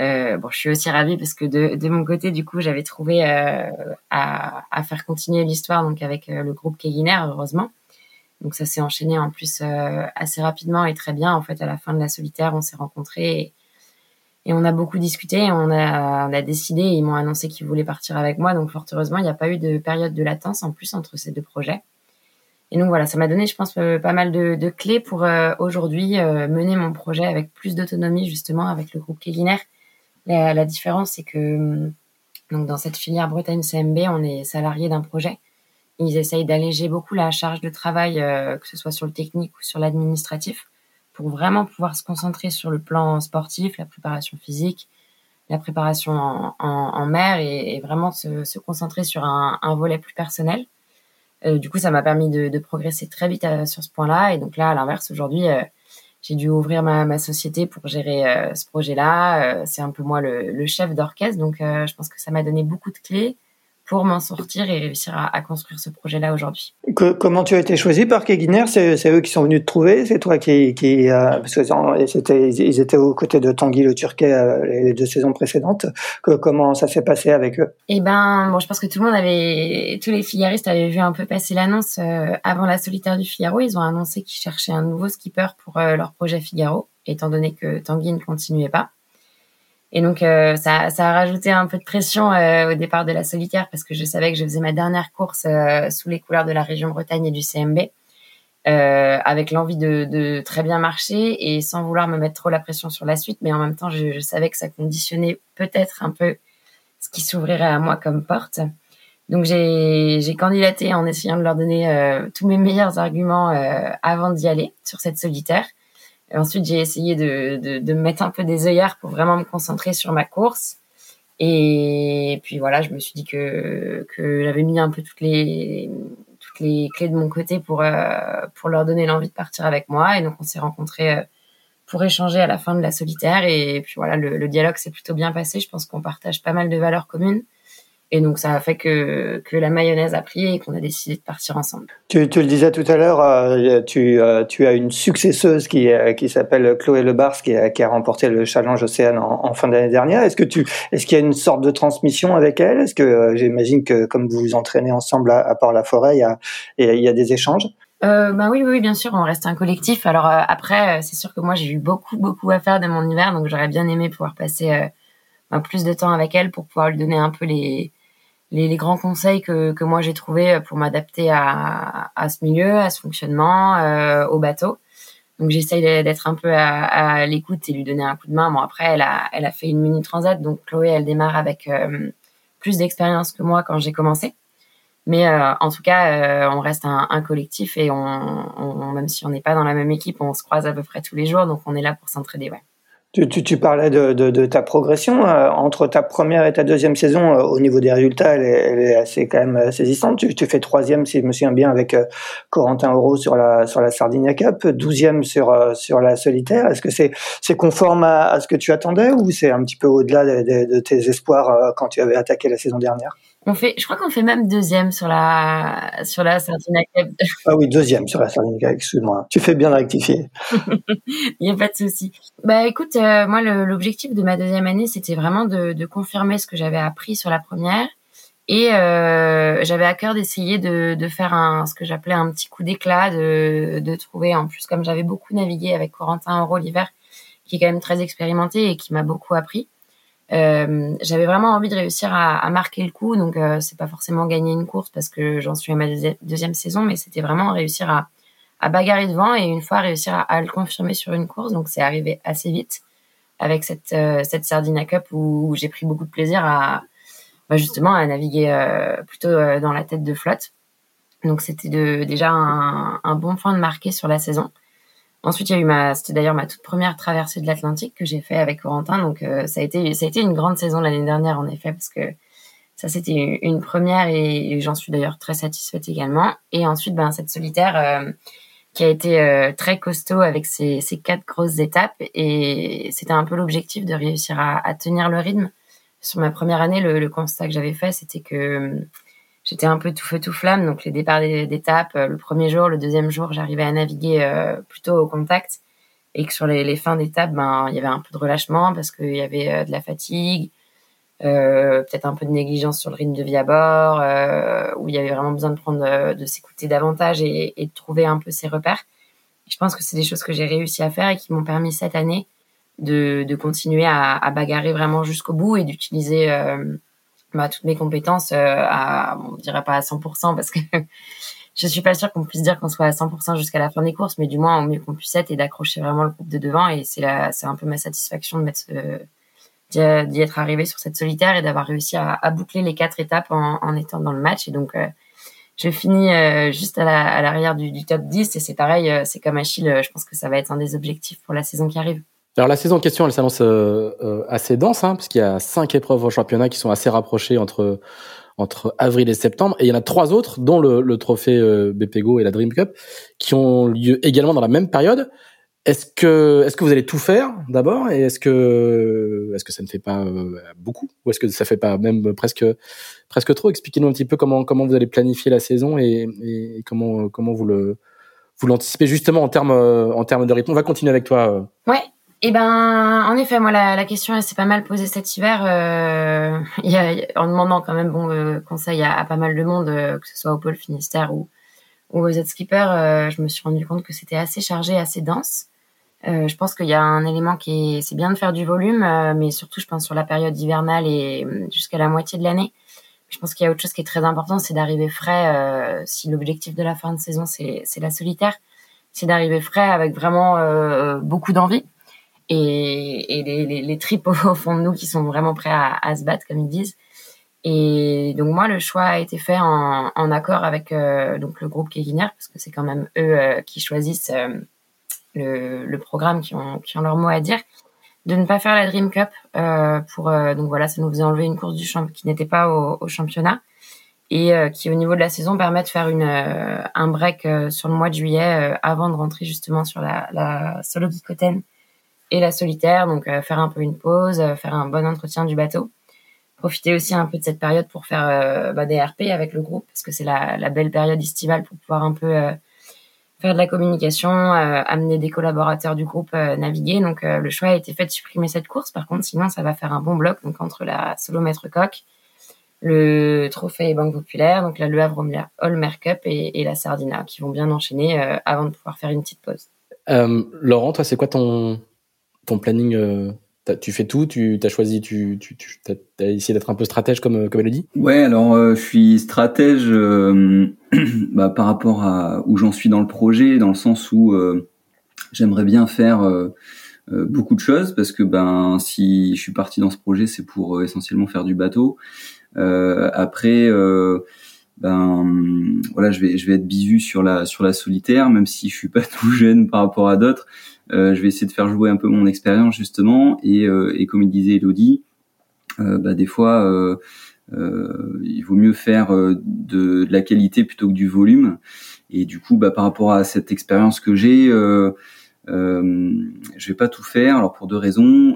Euh, bon, je suis aussi ravie parce que de, de mon côté, du coup, j'avais trouvé euh, à, à, faire continuer l'histoire donc avec le groupe Keguiner, heureusement. Donc ça s'est enchaîné en plus euh, assez rapidement et très bien. En fait, à la fin de la solitaire, on s'est rencontrés et, Et on a beaucoup discuté, on a, on a décidé, ils m'ont annoncé qu'ils voulaient partir avec moi. Donc, fort heureusement, il n'y a pas eu de période de latence en plus entre ces deux projets. Et donc voilà, ça m'a donné, je pense, euh, pas mal de, clés pour euh, aujourd'hui mener mon projet avec plus d'autonomie, justement, avec le groupe Keginer. La, la différence, c'est que hum, donc dans cette filière Bretagne CMB, on est salarié d'un projet. Ils essayent d'alléger beaucoup la charge de travail, que ce soit sur le technique ou sur l'administratif pour vraiment pouvoir se concentrer sur le plan sportif, la préparation physique, la préparation en, en, en mer et, et, vraiment se, se concentrer sur un, un, volet plus personnel. Euh, du coup, ça m'a permis de, de, progresser très vite euh, sur ce point-là. Et donc là, à l'inverse, aujourd'hui, euh, j'ai dû ouvrir ma, ma, société pour gérer euh, ce projet-là. c'est un peu moi le, le chef d'orchestre, donc je pense que ça m'a donné beaucoup de clés pour m'en sortir et réussir à, à construire ce projet-là aujourd'hui. comment tu as été choisi par Keguiner? C'est, eux qui sont venus te trouver? C'est toi qui... qui euh, parce que c'était, ils étaient aux côtés de Tanguy le Turquet euh, les deux saisons précédentes. Que, comment ça s'est passé avec eux? Eh ben, bon, je pense que tout le monde avait... Tous les figaristes avaient vu un peu passer l'annonce euh, avant la solitaire du Figaro. Ils ont annoncé qu'ils cherchaient un nouveau skipper pour euh, leur projet Figaro, étant donné que Tanguy ne continuait pas. Et donc euh, ça, ça a rajouté un peu de pression euh, au départ de la solitaire parce que je savais que je faisais ma dernière course euh, sous les couleurs de la région Bretagne et du CMB, euh, avec l'envie de, de, très bien marcher et sans vouloir me mettre trop la pression sur la suite, mais en même temps je, je savais que ça conditionnait peut-être un peu ce qui s'ouvrirait à moi comme porte. Donc j'ai candidaté en essayant de leur donner euh, tous mes meilleurs arguments avant d'y aller sur cette solitaire. Et ensuite, j'ai essayé de, de, de, me mettre un peu des œillères pour vraiment me concentrer sur ma course. Et puis voilà, je me suis dit que, que j'avais mis un peu toutes les, toutes les clés de mon côté pour, euh, pour leur donner l'envie de partir avec moi. Et donc, on s'est rencontrés euh, pour échanger à la fin de la solitaire. Et puis voilà, le, le dialogue s'est plutôt bien passé. Je pense qu'on partage pas mal de valeurs communes. Et donc ça a fait que, que la mayonnaise a pris et qu'on a décidé de partir ensemble. Tu, tu le disais tout à l'heure, euh, tu, euh, tu as une successeuse qui, euh, qui s'appelle Chloé Lebars qui a, qui a remporté le Challenge Océane en, en fin d'année dernière. Est-ce que tu est-ce qu'il y a une sorte de transmission avec elle? Est-ce que j'imagine que comme vous vous entraînez ensemble à, à Port-la-Forêt, il y a, il y a des échanges? Euh, bah oui, oui, bien sûr, on reste un collectif. Alors euh, après, c'est sûr que moi j'ai eu beaucoup, beaucoup à faire de mon hiver, donc j'aurais bien aimé pouvoir passer bah, plus de temps avec elle pour pouvoir lui donner un peu les les, les, grands conseils que, que moi j'ai trouvé pour m'adapter à, à ce milieu, à ce fonctionnement, euh, au bateau. Donc j'essaye d'être un peu à, à l'écoute et lui donner un coup de main. Bon après elle a elle a fait une mini transat donc Chloé elle démarre avec euh, plus d'expérience que moi quand j'ai commencé. Mais euh, en tout cas euh, on reste un, un collectif et on, on, même si on n'est pas dans la même équipe on se croise à peu près tous les jours donc on est là pour s'entraider ouais. Tu, tu, tu, parlais de, de, de ta progression euh, entre ta première et ta deuxième saison euh, au niveau des résultats, elle est, elle est assez quand même saisissante. Tu, tu, fais troisième, si je me souviens bien, avec euh, Corentin Euro sur la sur la Sardinia Cup, douzième sur euh, sur la solitaire. Est-ce que c'est c'est conforme à, à, ce que tu attendais ou c'est un petit peu au-delà de, de, tes espoirs euh, quand tu avais attaqué la saison dernière? On fait, je crois qu'on fait même deuxième sur la sur la Sardinia Cup. Ah oui, deuxième sur la Sardinia Cup. Excuse-moi. Tu fais bien de rectifier. Il n'y a pas de souci. Bah écoute, euh, moi l'objectif de ma deuxième année, c'était vraiment de, de, confirmer ce que j'avais appris sur la première, et euh, j'avais à cœur d'essayer de, de, faire un ce que j'appelais un petit coup d'éclat, de, de trouver en plus comme j'avais beaucoup navigué avec Corentin Euro l'hiver, qui est quand même très expérimenté et qui m'a beaucoup appris euh, j'avais vraiment envie de réussir à, à marquer le coup. Donc, euh, c'est pas forcément gagner une course parce que j'en suis à ma deuxième saison, mais c'était vraiment réussir à, à bagarrer devant et une fois réussir à, à le confirmer sur une course. Donc, c'est arrivé assez vite avec cette, euh, cette Sardina Cup où, j'ai pris beaucoup de plaisir à bah justement à naviguer euh, plutôt euh, dans la tête de flotte. Donc, c'était déjà un, un bon point de marquer sur la saison. Ensuite, il y a eu ma, c'était d'ailleurs ma toute première traversée de l'Atlantique que j'ai fait avec Corentin. Donc, euh, ça a été, ça a été une grande saison l'année dernière, en effet, parce que ça, c'était une première et, j'en suis d'ailleurs très satisfaite également. Et ensuite, ben, cette solitaire, euh, qui a été euh, très costaud avec ses, quatre grosses étapes. Et c'était un peu l'objectif de réussir à, tenir le rythme. Sur ma première année, le constat que j'avais fait, c'était que j'étais un peu tout feu tout flamme. Donc les départs d'étapes, euh, le premier jour, le deuxième jour, j'arrivais à naviguer euh, plutôt au contact et que sur les, les fins d'étape, ben il y avait un peu de relâchement parce qu'il y avait euh, de la fatigue, euh, peut-être un peu de négligence sur le rythme de vie à bord, euh, où il y avait vraiment besoin de prendre de, de s'écouter davantage et, et, de trouver un peu ses repères. Je pense que c'est des choses que j'ai réussi à faire et qui m'ont permis cette année de, de continuer à, à bagarrer vraiment jusqu'au bout et d'utiliser bah, toutes mes compétences à, on dirait pas à 100% parce que je suis pas sûre qu'on puisse dire qu'on soit à 100% jusqu'à la fin des courses, mais du moins au mieux qu'on puisse être et d'accrocher vraiment le groupe de devant. Et c'est c'est un peu ma satisfaction de mettre d'y être arrivé sur cette solitaire et d'avoir réussi à, boucler les quatre étapes en, étant dans le match. Et donc, euh, je finis euh, juste à l'arrière du, top 10 et c'est pareil, euh, c'est comme Achille, je pense que ça va être un des objectifs pour la saison qui arrive. Alors la saison en question, elle s'annonce assez dense, hein, parce qu'il y a cinq épreuves au championnat qui sont assez rapprochées entre entre avril et septembre, et il y en a trois autres, dont le, le trophée euh, BPGO et la Dream Cup, qui ont lieu également dans la même période. Est-ce que, est-ce que vous allez tout faire d'abord, et est-ce que, est-ce que ça ne fait pas euh, beaucoup, ou est-ce que ça fait pas même presque, presque trop? Expliquez-nous un petit peu comment, comment vous allez planifier la saison et, et comment, comment vous le, vous l'anticipez justement en termes, en termes de rythme. On va continuer avec toi. Euh. Ouais. Eh ben, en effet, moi, la, question, elle s'est pas mal posée cet hiver. Euh, y a, en demandant quand même bon euh, conseil à, pas mal de monde, euh, que ce soit au pôle Finistère ou, ou aux Z-Skippers, euh, je me suis rendu compte que c'était assez chargé, assez dense. Je pense qu'il y a un élément qui est, c'est bien de faire du volume, mais surtout, je pense sur la période hivernale et jusqu'à la moitié de l'année. Je pense qu'il y a autre chose qui est très important, c'est d'arriver frais. si l'objectif de la fin de saison, c'est, c'est la solitaire, c'est d'arriver frais avec vraiment beaucoup d'envie et, et les, les, les, tripes au fond de nous qui sont vraiment prêts à, à, se battre, comme ils disent. Et donc moi, le choix a été fait en, en accord avec euh, donc le groupe Keguiner, parce que c'est quand même eux euh, qui choisissent euh, le, le, programme, qui ont, qui ont leur mot à dire, de ne pas faire la Dream Cup. pour donc voilà, ça nous faisait enlever une course du champ qui n'était pas au, au, championnat et qui au niveau de la saison permet de faire une un break sur le mois de juillet avant de rentrer justement sur la, la solo Gicoten et la solitaire, donc euh, faire un peu une pause, euh, faire un bon entretien du bateau. Profiter aussi un peu de cette période pour faire euh, bah, des RP avec le groupe, parce que c'est la, la, belle période estivale pour pouvoir un peu faire de la communication, amener des collaborateurs du groupe naviguer. Donc le choix a été fait de supprimer cette course. Par contre, sinon ça va faire un bon bloc donc entre la solo maître coq, le trophée Banque Populaire, donc la Le Havre Holmer Cup et, et, la Sardina, qui vont bien enchaîner avant de pouvoir faire une petite pause. Laurent, toi, c'est quoi ton ton planning euh, tu fais tout, tu as choisi, tu, tu, as, essayé d'être un peu stratège comme comme elle le dit. Ouais, alors euh, je suis stratège euh, bah, par rapport à où j'en suis dans le projet, dans le sens où j'aimerais bien faire beaucoup de choses parce que ben si je suis parti dans ce projet, c'est pour essentiellement faire du bateau. après ben voilà, je vais je vais être bisu sur la sur la solitaire, même si je suis pas tout jeune par rapport à d'autres. Euh, je vais essayer de faire jouer un peu mon expérience justement, et, euh, et comme il disait Elodie, euh, bah, des fois il vaut mieux faire de, de, la qualité plutôt que du volume. Et du coup, bah, par rapport à cette expérience que j'ai, euh, je vais pas tout faire. Alors pour deux raisons.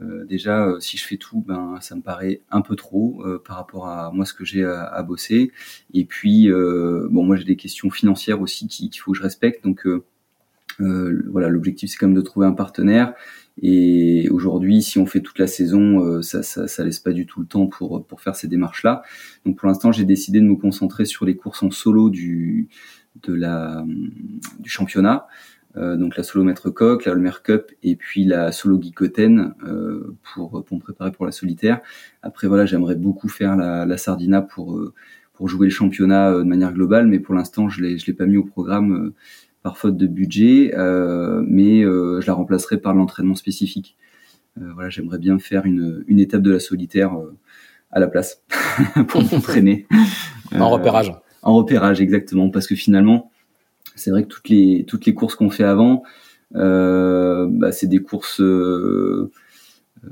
Euh, déjà, euh, si je fais tout, ben ça me paraît un peu trop euh, par rapport à moi ce que j'ai à, à, bosser. Et puis, bon, moi j'ai des questions financières aussi qu'il faut que je respecte. Donc voilà, l'objectif c'est quand même de trouver un partenaire. Et aujourd'hui, si on fait toute la saison, ça, ça, ça, laisse pas du tout le temps pour pour faire ces démarches-là. Donc pour l'instant, j'ai décidé de me concentrer sur les courses en solo du de la du championnat. Euh, donc la solo maître coq, la Holmer Cup et puis la solo Gicoten euh, pour pour me préparer pour la solitaire. Après voilà, j'aimerais beaucoup faire la, la Sardina pour euh, pour jouer le championnat de manière globale, mais pour l'instant je l'ai je l'ai pas mis au programme par faute de budget, mais je la remplacerai par l'entraînement spécifique. voilà, j'aimerais bien faire une une étape de la solitaire à la place pour m'entraîner. en repérage. En repérage exactement, parce que finalement c'est vrai que toutes les toutes les courses qu'on fait avant, euh, bah, c'est des courses euh, euh,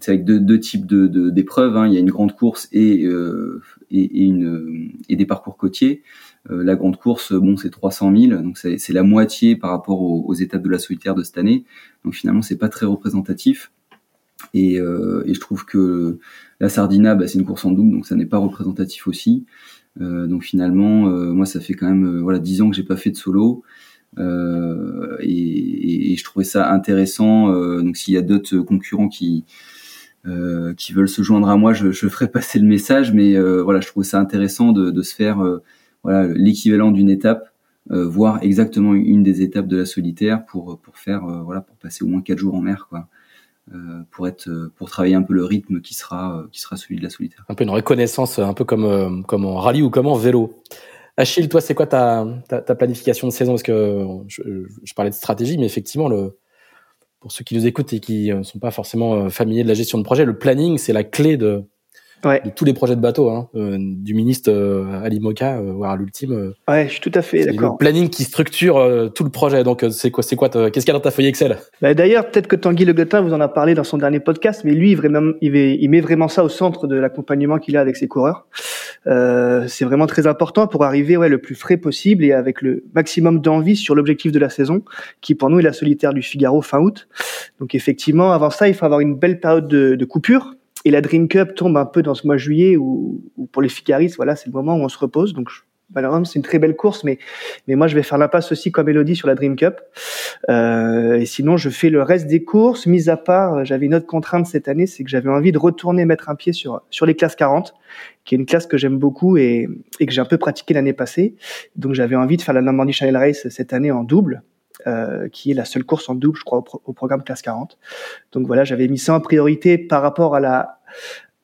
c'est avec deux, deux types de d'épreuves. hein. Il y a une grande course et euh, et, et, une et des parcours côtiers. Euh, la grande course, bon, c'est 300 000, donc c'est la moitié par rapport aux, aux, étapes de la solitaire de cette année. Donc finalement, c'est pas très représentatif. Et, euh, je trouve que la Sardina, bah, c'est une course en double, donc ça n'est pas représentatif aussi. Euh, donc finalement, moi, ça fait quand même voilà dix ans que j'ai pas fait de solo. Et, je trouvais ça intéressant. donc s'il y a d'autres concurrents qui qui veulent se joindre à moi, je, je ferai passer le message. Mais voilà, je trouve ça intéressant de, de se faire voilà l'équivalent d'une étape voir exactement une des étapes de la solitaire pour pour faire voilà pour passer au moins quatre jours en mer quoi. pour être pour travailler un peu le rythme qui sera qui sera celui de la solitaire. Un peu une reconnaissance, un peu comme comme en rallye ou comme en vélo. Achille, toi, c'est quoi ta, ta, planification de saison? Parce que je, parlais de stratégie, mais effectivement, pour ceux qui nous écoutent et qui ne sont pas forcément familiers de la gestion de projet, le planning, c'est la clé de, ouais. de tous les projets de bateau, hein, euh, du ministre euh, Ali Moka, euh, voire à l'ultime. Euh, ouais, je suis tout à fait d'accord. Le planning qui structure euh, tout le projet. Donc, c'est quoi, c'est quoi, qu'est-ce qu'il y a dans ta feuille Excel? Bah, D'ailleurs, peut-être que Tanguy Le vous en a parlé dans son dernier podcast, mais lui, vraiment, il, il met vraiment ça au centre de l'accompagnement qu'il a avec ses coureurs. c'est vraiment très important pour arriver ouais, le plus frais possible et avec le maximum d'envie sur l'objectif de la saison, qui pour nous est la solitaire du Figaro fin août. Donc effectivement, avant ça, il faut avoir une belle période de, de coupure et la Dream Cup tombe un peu dans ce mois de juillet où, pour les Figaristes, voilà, c'est le moment où on se repose. Donc, malheureusement, c'est une très belle course, mais, mais moi, je vais faire la passe aussi comme Elodie sur la Dream Cup. Euh, et sinon, je fais le reste des courses, mis à part, j'avais une autre contrainte cette année, c'est que j'avais envie de retourner mettre un pied sur, sur les classes 40, qui est une classe que j'aime beaucoup et, et que j'ai un peu pratiqué l'année passée. Donc, j'avais envie de faire la Normandie Channel Race cette année en double. Euh, qui est la seule course en double, je crois, au, programme classe 40. Donc voilà, j'avais mis ça en priorité par rapport à la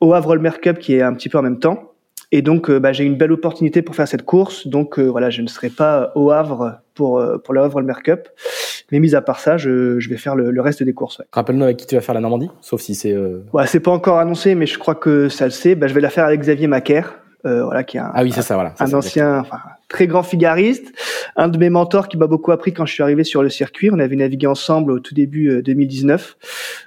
au Havre Mer Cup qui est un petit peu en même temps. Et donc, euh, bah, j'ai une belle opportunité pour faire cette course. Donc euh, voilà, je ne serai pas au Havre pour pour le Havre Mer Cup. Mais mis à part ça, je, je vais faire le, le reste des courses. Ouais. Rappelle-nous avec qui tu vas faire la Normandie, sauf si c'est. Ouais, c'est pas encore annoncé, mais je crois que ça le sait. Bah, je vais la faire avec Xavier Macaire. voilà, qui est un, ah oui, c'est ça, voilà. un ancien, enfin, très grand figariste, un de mes mentors qui m'a beaucoup appris quand je suis arrivé sur le circuit. On avait navigué ensemble au tout début 2019. Euh,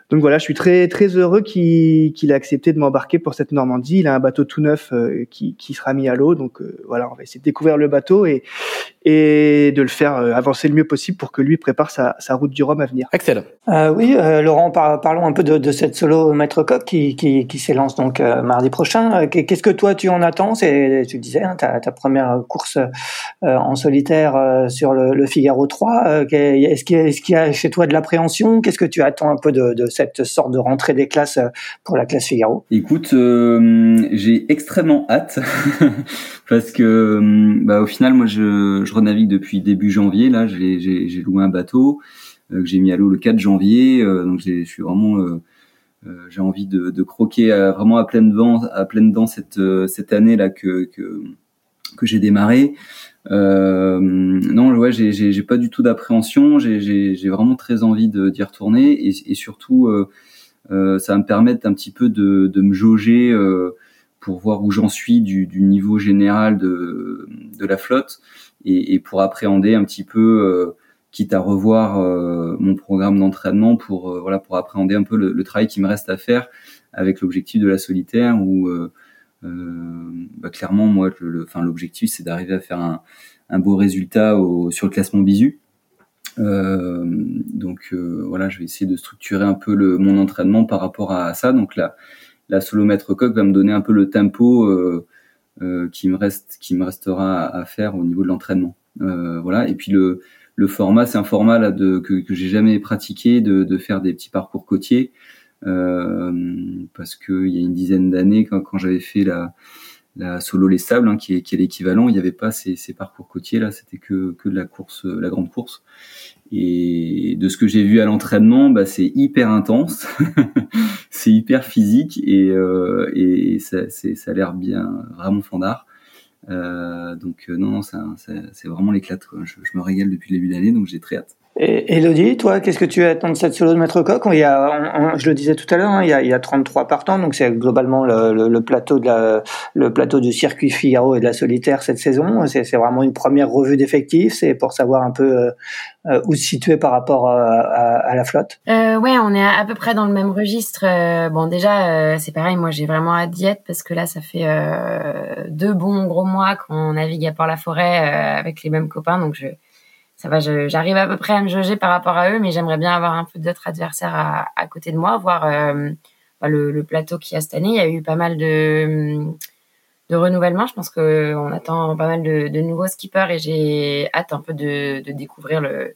Donc voilà, je suis très très heureux qu'il qu'il ait accepté de m'embarquer pour cette Normandie. Il a un bateau tout neuf euh, qui, qui sera mis à l'eau. Donc euh, voilà, on va essayer de découvrir le bateau et et de le faire avancer le mieux possible pour que lui prépare sa, sa route du Rhum à venir. Axel. Euh, oui, Laurent, parlons un peu de, de cette solo maître coq qui, qui, qui s'élance donc mardi prochain. Qu'est-ce que toi tu en attends? C'est tu disais hein, ta, ta première course en solitaire sur le, le Figaro 3. Est-ce qu'il y, a chez toi de l'appréhension? Qu'est-ce que tu attends un peu de, de cette sorte de rentrée des classes euh, pour la classe Figaro? Écoute, euh, j'ai extrêmement hâte parce que euh, bah, au final, moi, je, je renavigue depuis début janvier. Là, j'ai loué un bateau que j'ai mis à l'eau le 4 janvier. donc, je suis vraiment j'ai envie de, croquer vraiment à pleine dents, à pleine dents cette cette année là que que, j'ai démarré. Euh, non, ouais, j'ai, pas du tout d'appréhension. J'ai, vraiment très envie d'y retourner et, surtout, euh, euh, ça va me permettre un petit peu de, me jauger euh, pour voir où j'en suis du, du, niveau général de, de la flotte et, et pour appréhender un petit peu, euh, quitte à revoir mon programme d'entraînement pour voilà pour appréhender un peu le, le, travail qui me reste à faire avec l'objectif de la solitaire où euh, bah, clairement, moi, le, enfin, l'objectif, c'est d'arriver à faire un, un beau résultat au, sur le classement bisu. Euh, donc euh, voilà, je vais essayer de structurer un peu le, mon entraînement par rapport à ça. Donc la, la solo maître coq va me donner un peu le tempo euh, euh, qui me reste, qui me restera à, faire au niveau de l'entraînement. Euh, voilà. Et puis le, le format, c'est un format que, que j'ai jamais pratiqué de, faire des petits parcours côtiers. Euh, parce qu'il y a une dizaine d'années, quand j'avais fait la, la solo les sables, hein, qui est, qui est l'équivalent, il n'y avait pas ces, ces, parcours côtiers là, c'était que, que de la course, la grande course. Et de ce que j'ai vu à l'entraînement, bah, c'est hyper intense, c'est hyper physique et, euh, et ça, ça a l'air bien vraiment fandard. Euh, donc euh, non, non, c'est vraiment l'éclate. Je, je, me régale depuis le début d'année, donc j'ai très hâte. Et Elodie, toi, qu'est-ce que tu attends de cette solo de Maître Coq? Il y a, Je le disais tout à l'heure, hein, il, y a, il y a 33 partants, donc c'est globalement le, le, le, plateau de la, le plateau du circuit Figaro et de la solitaire cette saison. C'est vraiment une première revue d'effectifs, c'est pour savoir un peu euh, euh où se situer par rapport à, à, à la flotte. Euh, ouais, on est à, peu près dans le même registre. Euh, bon, déjà, euh, c'est pareil, moi j'ai vraiment d'y être parce que là, ça fait deux bons gros mois qu'on navigue à Port-la-Forêt avec les mêmes copains, donc je ça va, j'arrive à peu près à me juger par rapport à eux, mais j'aimerais bien avoir un peu d'autres adversaires à, à, côté de moi, voir euh, bah, le, le, plateau qu'il y a cette année. Il y a eu pas mal de, de renouvellement. Je pense qu'on attend pas mal de, de, nouveaux skippers et j'ai hâte un peu de, de découvrir le,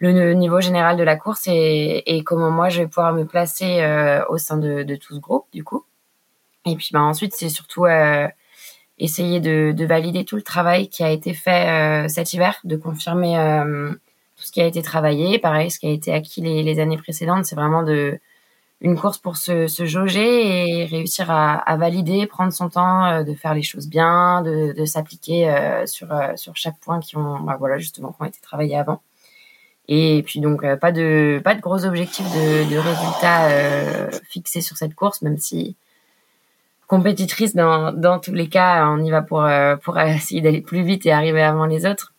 le niveau général de la course et, et comment moi je vais pouvoir me placer euh, au sein de, de, tout ce groupe du coup. Et puis bah, ensuite c'est surtout euh, essayer de, de, valider tout le travail qui a été fait cet hiver, de confirmer tout ce qui a été travaillé. Pareil, ce qui a été acquis les, les années précédentes, c'est vraiment de une course pour se, se jauger et réussir à, à, valider, prendre son temps, euh, de faire les choses bien, de, de s'appliquer euh, sur euh, sur chaque point qui ont bah, voilà justement qui ont été travaillés avant. Et puis donc pas de pas de gros objectifs de, de résultats fixés sur cette course, même si compétitrice dans tous les cas, on y va pour pour essayer d'aller plus vite et arriver avant les autres.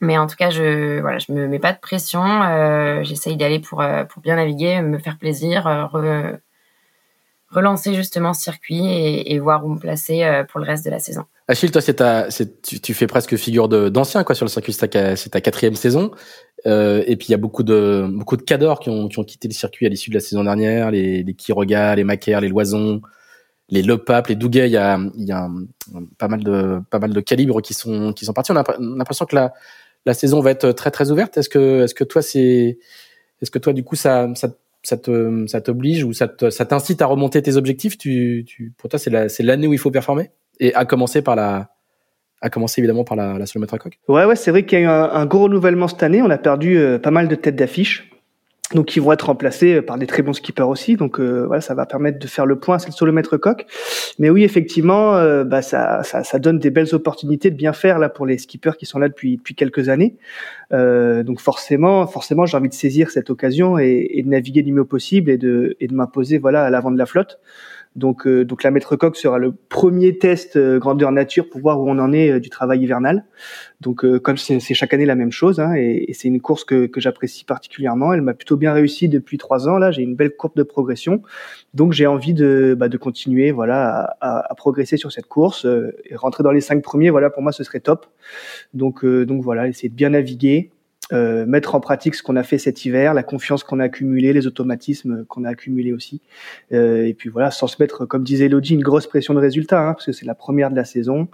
Mais en tout cas, je voilà, je me mets pas de pression. Euh, J'essaye d'aller pour euh, pour bien naviguer, me faire plaisir, euh, relancer justement ce circuit et, voir où me placer euh, pour le reste de la saison. Achille, toi, ta, tu, tu, fais presque figure d'ancien sur le circuit. C'est ta, quatrième saison. Euh, et puis il y a beaucoup de beaucoup de cadors qui ont, qui ont quitté le circuit à l'issue de la saison dernière. Les, les Kiroga, les Macaire, les Loisons, les Le Pape, les Douguet. Il y a, il y a pas mal de pas mal de calibres qui sont qui sont partis. On a l'impression que la la saison va être très très ouverte. Est-ce que est-ce que toi c'est est-ce que toi du coup ça ça ça te ça t'oblige ou ça ça t'incite à remonter tes objectifs? Tu, tu pour toi c'est la, c'est l'année où il faut performer et à commencer par la à commencer évidemment par la, la à coque. Ouais ouais c'est vrai qu'il y a eu un, gros renouvellement cette année on a perdu euh, pas mal de têtes d'affiche donc ils vont être remplacés par des très bons skippers aussi. Donc euh, voilà, ça va permettre de faire le point sur le maître coq. Mais oui, effectivement, euh, bah, ça, ça, ça, donne des belles opportunités de bien faire là pour les skippers qui sont là depuis depuis quelques années. Euh, donc forcément, forcément, j'ai envie de saisir cette occasion et, et de naviguer du mieux possible et de et de m'imposer voilà à l'avant de la flotte. Donc, euh, donc la maître coque sera le premier test euh, grandeur nature pour voir où on en est euh, du travail hivernal. Donc, comme c'est chaque année la même chose, hein, et, et c'est une course que, que j'apprécie particulièrement. Elle m'a plutôt bien réussi depuis trois ans. Là, j'ai une belle courbe de progression. Donc, j'ai envie de, bah, de continuer, voilà, à, à, progresser sur cette course et rentrer dans les cinq premiers. Voilà, pour moi, ce serait top. Donc, donc voilà, essayer de bien naviguer. Euh, mettre en pratique ce qu'on a fait cet hiver, la confiance qu'on a accumulée, les automatismes qu'on a accumulés aussi. Euh, et puis voilà, sans se mettre, comme disait Elodie, une grosse pression de résultat, hein, parce que c'est la première de la saison.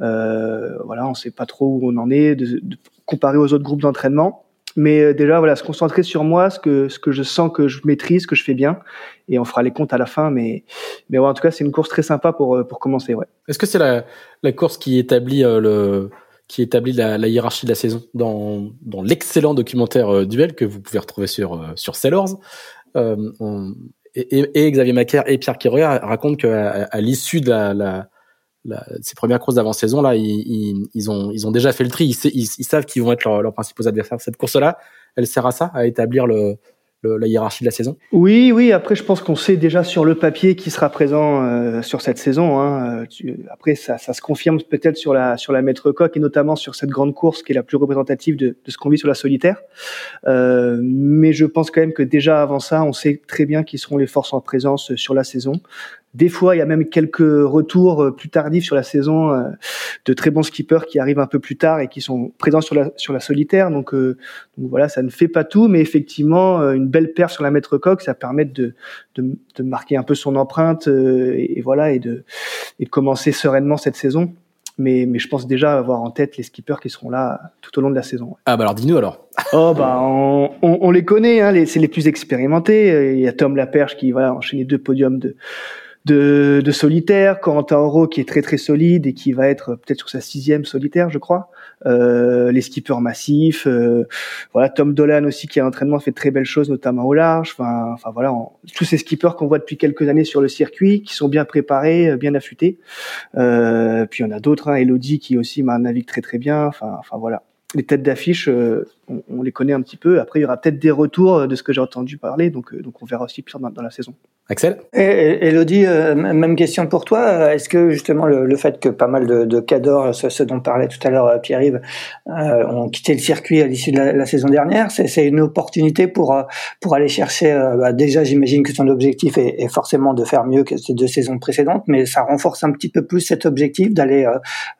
Euh, voilà, on sait pas trop où on en est, de, de comparer aux autres groupes d'entraînement. Mais euh, déjà, voilà, se concentrer sur moi, ce que ce que je sens que je maîtrise, que je fais bien, et on fera les comptes à la fin. Mais mais ouais, en tout cas, c'est une course très sympa pour euh, pour commencer. Ouais. Est-ce que c'est la la course qui établit le qui établit la, la, hiérarchie de la saison dans, dans l'excellent documentaire euh, Duel que vous pouvez retrouver sur, euh, sur Sailors. Euh, et, et, Xavier Macaire et Pierre Quiroga racontent qu'à à, l'issue de la, la, la, ces premières courses d'avant-saison, là, ils, ils, ont, ils ont déjà fait le tri. Ils, savent qu'ils vont être leurs principaux adversaires. Cette course-là, elle sert à ça, à établir le, la hiérarchie de la saison? Oui, oui. Après, je pense qu'on sait déjà sur le papier qui sera présent euh, sur cette saison. Hein. Après, ça, ça, se confirme peut-être sur la sur la maître coque et notamment sur cette grande course qui est la plus représentative de, de ce qu'on vit sur la solitaire. Euh, mais je pense quand même que déjà avant ça, on sait très bien qui seront les forces en présence sur la saison. Des fois, il y a même quelques retours euh, plus tardifs sur la saison euh, de très bons skippers qui arrivent un peu plus tard et qui sont présents sur la sur la solitaire. Donc, euh, donc voilà, ça ne fait pas tout, mais effectivement, une belle paire sur la maître coque, ça permet de, de, de marquer un peu son empreinte et, voilà et de et de commencer sereinement cette saison. Mais, mais je pense déjà avoir en tête les skippers qui seront là tout au long de la saison. Ah bah alors dis-nous alors. oh bah on, on, on les connaît, hein, c'est les plus expérimentés. Il y a Tom Laperche qui voilà enchaîné deux podiums de de, de solitaire, Corentin Oro qui est très très solide et qui va être peut-être sur sa sixième solitaire, je crois. Euh, les skippers massifs, euh, voilà Tom Dolan aussi qui a l'entraînement fait de très belles choses, notamment au large. Enfin, enfin voilà, tous ces skippers qu'on voit depuis quelques années sur le circuit, qui sont bien préparés, euh, bien affûtés. Euh, puis il y en a d'autres, hein, Elodie qui aussi navigue très très bien. Enfin, enfin voilà les têtes d'affiche, euh, on, les connaît un petit peu. Après, il y aura peut-être des retours de ce que j'ai entendu parler, donc, euh, donc on verra aussi plus dans, dans la saison. Axel? Et, Elodie, euh, même question pour toi. Est-ce que justement le, fait que pas mal de, de cadors, ce, dont parlait tout à l'heure Pierre-Yves, ont quitté le circuit à l'issue de la, saison dernière, c'est une opportunité pour pour aller chercher. Bah, déjà, j'imagine que son objectif est, forcément de faire mieux que ces deux saisons précédentes, mais ça renforce un petit peu plus cet objectif d'aller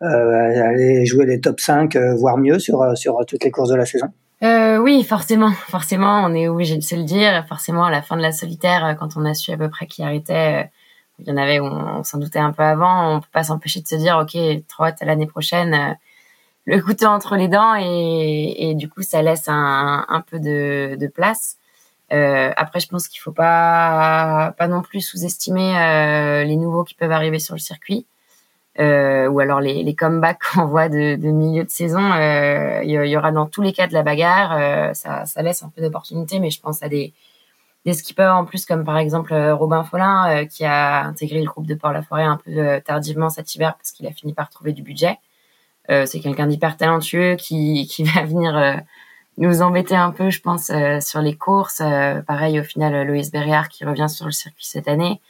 aller jouer les top 5, voire mieux sur euh, sur toutes les courses de la saison? Euh, oui, forcément, forcément, on est obligé de se le dire. Forcément, à la fin de la solitaire, euh, quand on a su à peu près qui arrêtait, il y en avait où on, s'en doutait un peu avant. On peut pas s'empêcher de se dire, ok, trop hâte à l'année prochaine, le couteau entre les dents, et, du coup, ça laisse un, peu de, place. Euh, après, je pense qu'il faut pas pas non plus sous-estimer les nouveaux qui peuvent arriver sur le circuit. Euh, ou alors les, les comebacks qu'on voit de, de, milieu de saison, euh, il y, aura dans tous les cas de la bagarre. Euh, ça, ça laisse un peu d'opportunité, mais je pense à des, des skippers en plus comme par exemple Robin Follin qui a intégré le groupe de Port-la-Forêt un peu tardivement cet hiver parce qu'il a fini par trouver du budget. c'est quelqu'un d'hyper talentueux qui, qui va venir nous embêter un peu, je pense, sur les courses. pareil, au final, Loïs Berriard qui revient sur le circuit cette année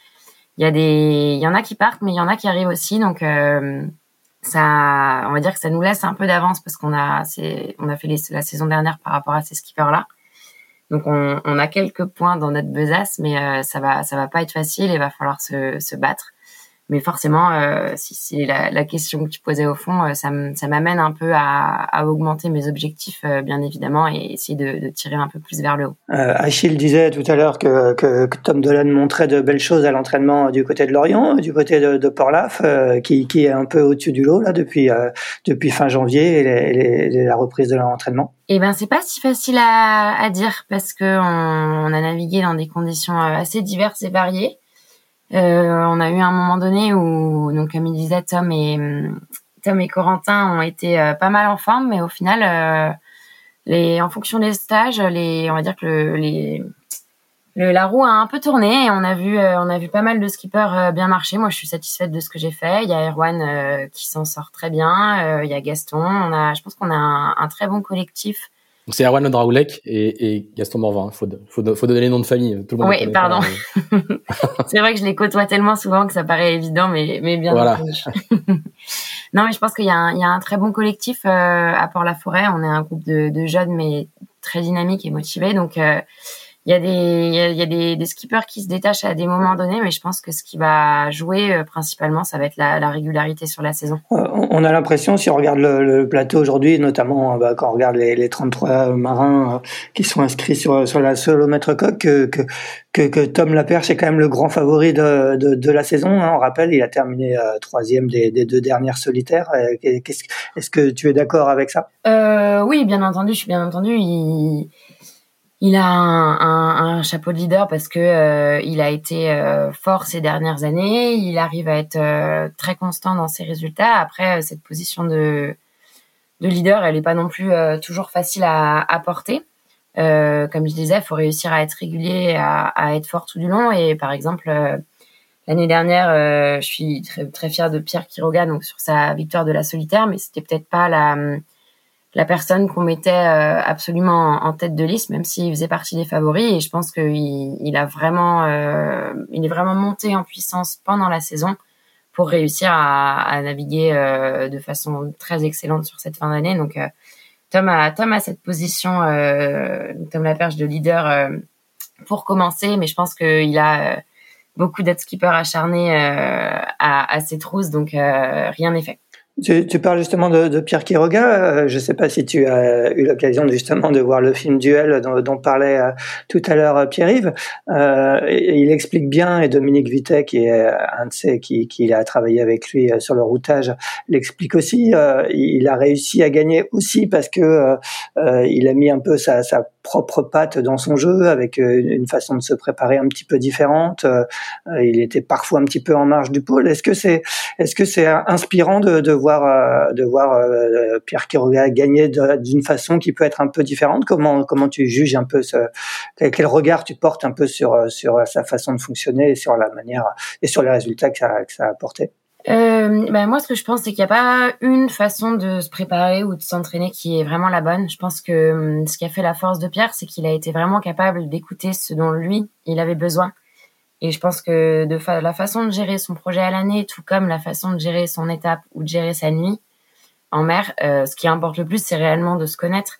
il y a des, il y en a qui partent, mais il y en a qui arrivent aussi. Donc euh, ça, on va dire que ça nous laisse un peu d'avance parce qu'on a, on a fait la saison dernière par rapport à ces skippers là. Donc on, a quelques points dans notre besace, mais euh, ça va, ça va pas être facile. Il va falloir se, se battre. Mais forcément, euh, si c'est la, la, question que tu posais au fond, euh, ça m'amène un peu à, à, augmenter mes objectifs, euh, bien évidemment, et essayer de, de, tirer un peu plus vers le haut. Euh, Achille disait tout à l'heure que, que, que, Tom Dolan montrait de belles choses à l'entraînement du côté de Lorient, du côté de, de Port-Laf, qui, qui, est un peu au-dessus du lot là depuis depuis fin janvier et, la reprise de l'entraînement. Eh ben c'est pas si facile à, à dire parce que on, on a navigué dans des conditions assez diverses et variées. Euh, on a eu un moment donné où, donc comme il disait, Tom et Tom et Corentin ont été euh, pas mal en forme, mais au final, euh, les, en fonction des stages, les, on va dire que la roue a un peu tourné et on a vu, on a vu pas mal de skippers bien marcher. Moi, je suis satisfaite de ce que j'ai fait. Il y a Erwan qui s'en sort très bien. il y a Gaston. On a, je pense qu'on a un, un, très bon collectif c'est Erwan Draoulek et, et, Gaston Morvan. Faut, faut, faut, donner les noms de famille. Tout le monde oui, pardon. c'est vrai que je les côtoie tellement souvent que ça paraît évident, mais, mais bien voilà. non, mais je pense qu'il y, y, a un très bon collectif euh, à Port-la-Forêt. On est un groupe de, de, jeunes, mais très dynamiques et motivés. Donc, euh, il y a des il y a, des, des, skippers qui se détachent à des moments donnés, mais je pense que ce qui va jouer euh, principalement, ça va être la, la, régularité sur la saison. Euh, on a l'impression, si on regarde le, le plateau aujourd'hui, notamment euh, bah, quand on regarde les, les 33 marins qui sont inscrits sur, sur la solomètre coque, que, que, que, que, Tom Laperche est quand même le grand favori de, de, de la saison. Hein. On rappelle, il a terminé troisième des, des, deux dernières solitaires. Est-ce que tu es d'accord avec ça? Euh, Oui, bien entendu, je suis bien entendu. Il il a un, chapeau de leader parce que euh, il a été euh, fort ces dernières années. Il arrive à être euh, très constant dans ses résultats. Après, cette position de, de leader, elle n'est pas non plus toujours facile à, à porter. comme je disais, il faut réussir à être régulier, à, à, être fort tout du long. Et par exemple, l'année dernière, je suis très, très fière de Pierre Quiroga donc sur sa victoire de la solitaire, mais c'était peut-être pas la la personne qu'on mettait euh, absolument en tête de liste, même s'il faisait partie des favoris. Et je pense qu'il il a vraiment, euh, il est vraiment monté en puissance pendant la saison pour réussir à, à naviguer euh, de façon très excellente sur cette fin d'année. Donc Tom a Tom a cette position, Tom perche de leader pour commencer, mais je pense qu'il a beaucoup d'être skipper acharnés à, à ses trousses, donc rien n'est fait. Tu, tu, parles justement de, de Pierre Quiroga. Euh, je ne sais pas si tu as eu l'occasion justement de voir le film Duel dont, dont parlait euh, tout à l'heure euh, Pierre-Yves. Euh, il explique bien, et Dominique Vitet, qui est un de ces qui, qui a travaillé avec lui sur le routage, l'explique aussi. il a réussi à gagner aussi parce que il a mis un peu sa, sa propre patte dans son jeu, avec une façon de se préparer un petit peu différente. il était parfois un petit peu en marge du pôle. Est-ce que c'est est-ce que c'est inspirant de, de voir euh, de voir euh, Pierre Quiroga gagner d'une façon qui peut être un peu différente? Comment comment tu juges un peu ce quel regard tu portes un peu sur sur sa façon de fonctionner et sur la manière et sur les résultats que ça, que ça a apporté? Euh, ben moi, ce que je pense, c'est qu'il n'y a pas une façon de se préparer ou de s'entraîner qui est vraiment la bonne. Je pense que hum, ce qui a fait la force de Pierre, c'est qu'il a été vraiment capable d'écouter ce dont lui, il avait besoin et je pense que de la façon de gérer son projet à l'année, tout comme la façon de gérer son étape ou de gérer sa nuit en mer, euh, ce qui importe le plus, c'est réellement de se connaître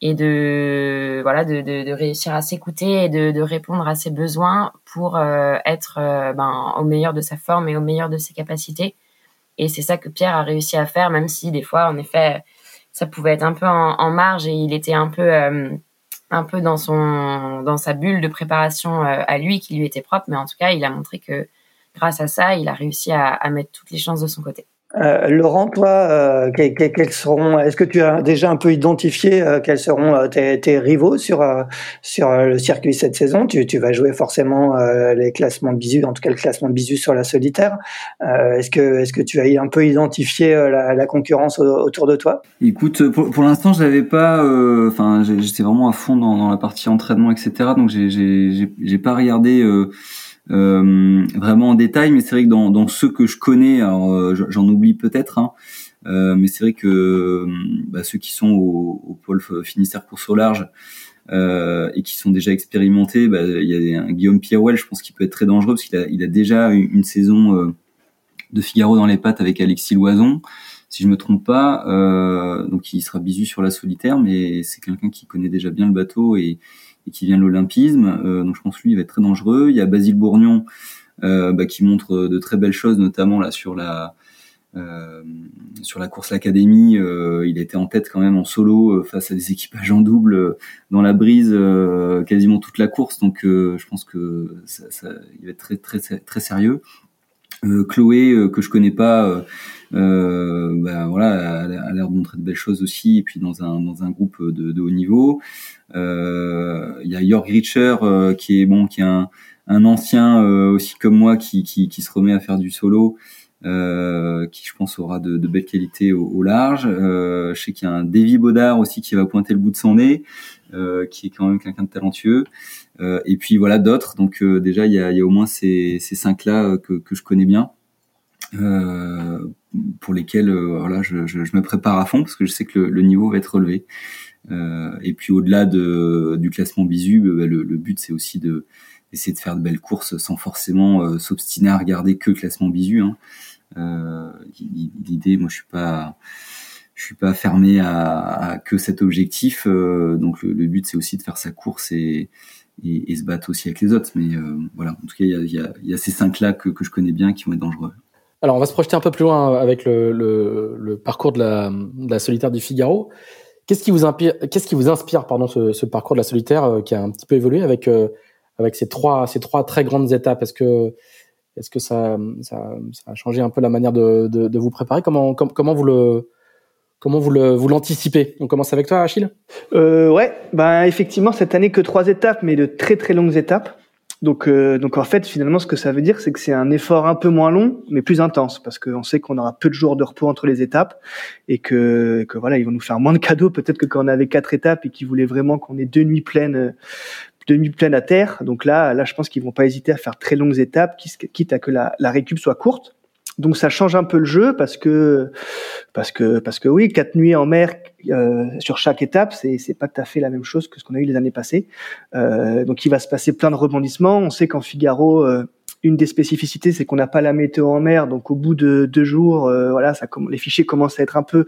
et de voilà de, de, de réussir à s'écouter et de, de, répondre à ses besoins pour euh, être euh, ben, au meilleur de sa forme et au meilleur de ses capacités. Et c'est ça que Pierre a réussi à faire, même si des fois, en effet, ça pouvait être un peu en, en marge et il était un peu un peu dans son dans sa bulle de préparation euh, à lui qui lui était propre mais en tout cas il a montré que grâce à ça il a réussi à, à mettre toutes les chances de son côté Euh, Laurent, toi, euh, quels, seront Est-ce que tu as déjà un peu identifié euh, quels seront euh, tes, tes, rivaux sur sur le circuit cette saison? Tu, tu, vas jouer forcément les classements de en tout cas le classement de sur la solitaire. est-ce que est-ce que tu as un peu identifié la, la concurrence autour de toi? Écoute, pour, pour l'instant, je n'avais pas. Enfin, j'étais vraiment à fond dans, dans, la partie entraînement, etc. Donc, j'ai j'ai pas regardé. Euh, vraiment en détail, mais c'est vrai que dans, dans, ceux que je connais, alors euh, j'en oublie peut-être, hein, euh, mais c'est vrai que bah, ceux qui sont au, au pôle Finistère course au large euh, et qui sont déjà expérimentés, bah, il y a un Guillaume Pierrewell, je pense qu'il peut être très dangereux parce qu'il a, il a déjà une, une saison de Figaro dans les pattes avec Alexis Loison si je me trompe pas. Euh, donc il sera bisu sur la solitaire, mais c'est quelqu'un qui connaît déjà bien le bateau et, qui vient de l'olympisme. Euh, donc je pense que lui, il va être très dangereux. Il y a Basile Bourgnon euh, bah, qui montre de très belles choses, notamment là sur la euh, sur la course l'académie. il était en tête quand même en solo face à des équipages en double dans la brise quasiment toute la course. Donc je pense que ça, ça, il va être très très très sérieux. Chloé que je connais pas. Euh, bah, voilà, a l'air de montrer de belles choses aussi, et puis dans un dans un groupe de, haut niveau. Euh, il y a Jörg Richer euh, qui est bon, qui est un, ancien euh, aussi comme moi qui, qui, se remet à faire du solo. Euh, qui je pense aura de, de belles qualités au, au large. Euh, je sais qu'il y a un Davy Baudard aussi qui va pointer le bout de son nez, euh, qui est quand même quelqu'un de talentueux. et puis voilà d'autres. Donc déjà il y a, il y a au moins ces, ces cinq là que, que je connais bien. pour lesquels voilà je, je, je, me prépare à fond parce que je sais que le, le niveau va être relevé. Euh, et puis au-delà de, du classement bisu, bah, le, le, but c'est aussi de essayer de faire de belles courses sans forcément euh, s'obstiner à regarder que classement bisu. Hein. Euh, L'idée, moi je suis pas je suis pas fermé à, que cet objectif. Euh, donc le, but c'est aussi de faire sa course et, et, se battre aussi avec les autres. Mais euh, voilà, en tout cas il y a, y, y a, ces cinq là que, que, je connais bien qui vont être dangereux. Alors on va se projeter un peu plus loin avec le, le, parcours de la, solitaire du Figaro. Qu'est-ce qui vous inspire, qu'est-ce qui vous inspire pardon, ce, parcours de la solitaire qui a un petit peu évolué avec, avec ces, trois, ces trois très grandes étapes? Est-ce que, est-ce que ça, a changé un peu la manière de, vous préparer? Comment, com, comment vous le, Comment vous l'anticipez? On commence avec toi, Achille. Euh, ouais, ben effectivement cette année que trois étapes, mais de très très longues étapes. Donc, euh, donc en fait, finalement, ce que ça veut dire, c'est que c'est un effort un peu moins long, mais plus intense, parce qu'on sait qu'on aura peu de jours de repos entre les étapes, et que, voilà, ils vont nous faire moins de cadeaux peut-être que quand on avait quatre étapes et qu'ils voulaient vraiment qu'on ait deux nuits pleines, terre. Donc là, là, je pense qu'ils vont pas hésiter à faire très longues étapes, quitte à que la, la récup soit courte. Donc ça change un peu le jeu parce que parce que parce que oui, quatre nuits en mer euh, sur chaque étape, c'est c'est pas tout à fait la même chose que ce qu'on a eu les années passées. Euh, donc il va se passer plein de rebondissements. On sait qu'en Figaro euh, une des spécificités, c'est qu'on n'a pas la météo en mer, donc au bout de deux jours, euh, voilà, ça, les fichiers commencent à être un peu,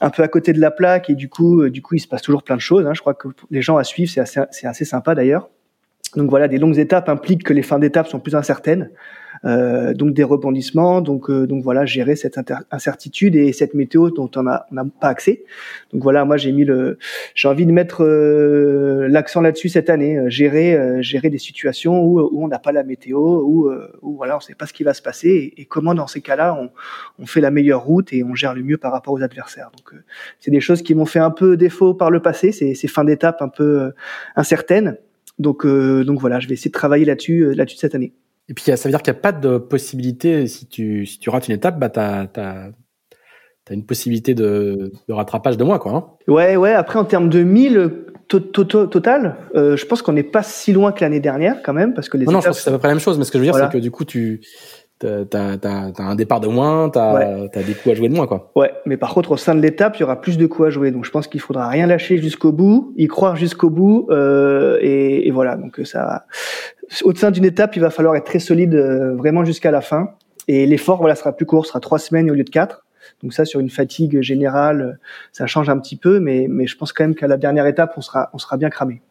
un peu à côté de la plaque et du coup, euh, du coup, il se passe toujours plein de choses. Hein. Je crois que les gens à suivre, c'est assez, c'est assez sympa d'ailleurs. Donc voilà, des longues étapes impliquent que les fins d'étapes sont plus incertaines. Euh, donc des rebondissements, donc euh, donc voilà gérer cette incertitude et cette météo dont on n'a pas accès. Donc voilà, moi j'ai mis le, j'ai envie de mettre euh, l'accent là-dessus cette année, gérer gérer des situations où, où on n'a pas la météo, où, où voilà on sait pas ce qui va se passer et, et comment dans ces cas-là on, on fait la meilleure route et on gère le mieux par rapport aux adversaires. Donc c'est des choses qui m'ont fait un peu défaut par le passé, ces, ces fins d'étape un peu incertaines. Donc, euh, donc voilà, je vais essayer de travailler là-dessus, là-dessus cette année. Et puis, ça veut dire qu'il n'y a pas de possibilité, si tu, si tu rates une étape, bah, tu as, une possibilité de, de, rattrapage de moins, quoi. Hein ouais, ouais. Après, en termes de 1000 to to total, euh, je pense qu'on n'est pas si loin que l'année dernière, quand même, parce que les non, non, je pense que c'est à peu près la même chose, mais ce que je veux dire, voilà. c'est que du coup, tu t'as as, un départ de moins, t'as ouais. as des coups à jouer de moins, quoi. Ouais, mais par contre, au sein de l'étape, il y aura plus de coups à jouer. Donc, je pense qu'il faudra rien lâcher jusqu'au bout, y croire jusqu'au bout, euh, et, et, voilà. Donc, ça, au sein d'une étape, il va falloir être très solide euh, vraiment jusqu'à la fin. Et l'effort, voilà, sera plus court, sera trois semaines au lieu de quatre. Donc ça, sur une fatigue générale, ça change un petit peu, mais, mais je pense quand même qu'à la dernière étape, on sera, on sera bien cramé.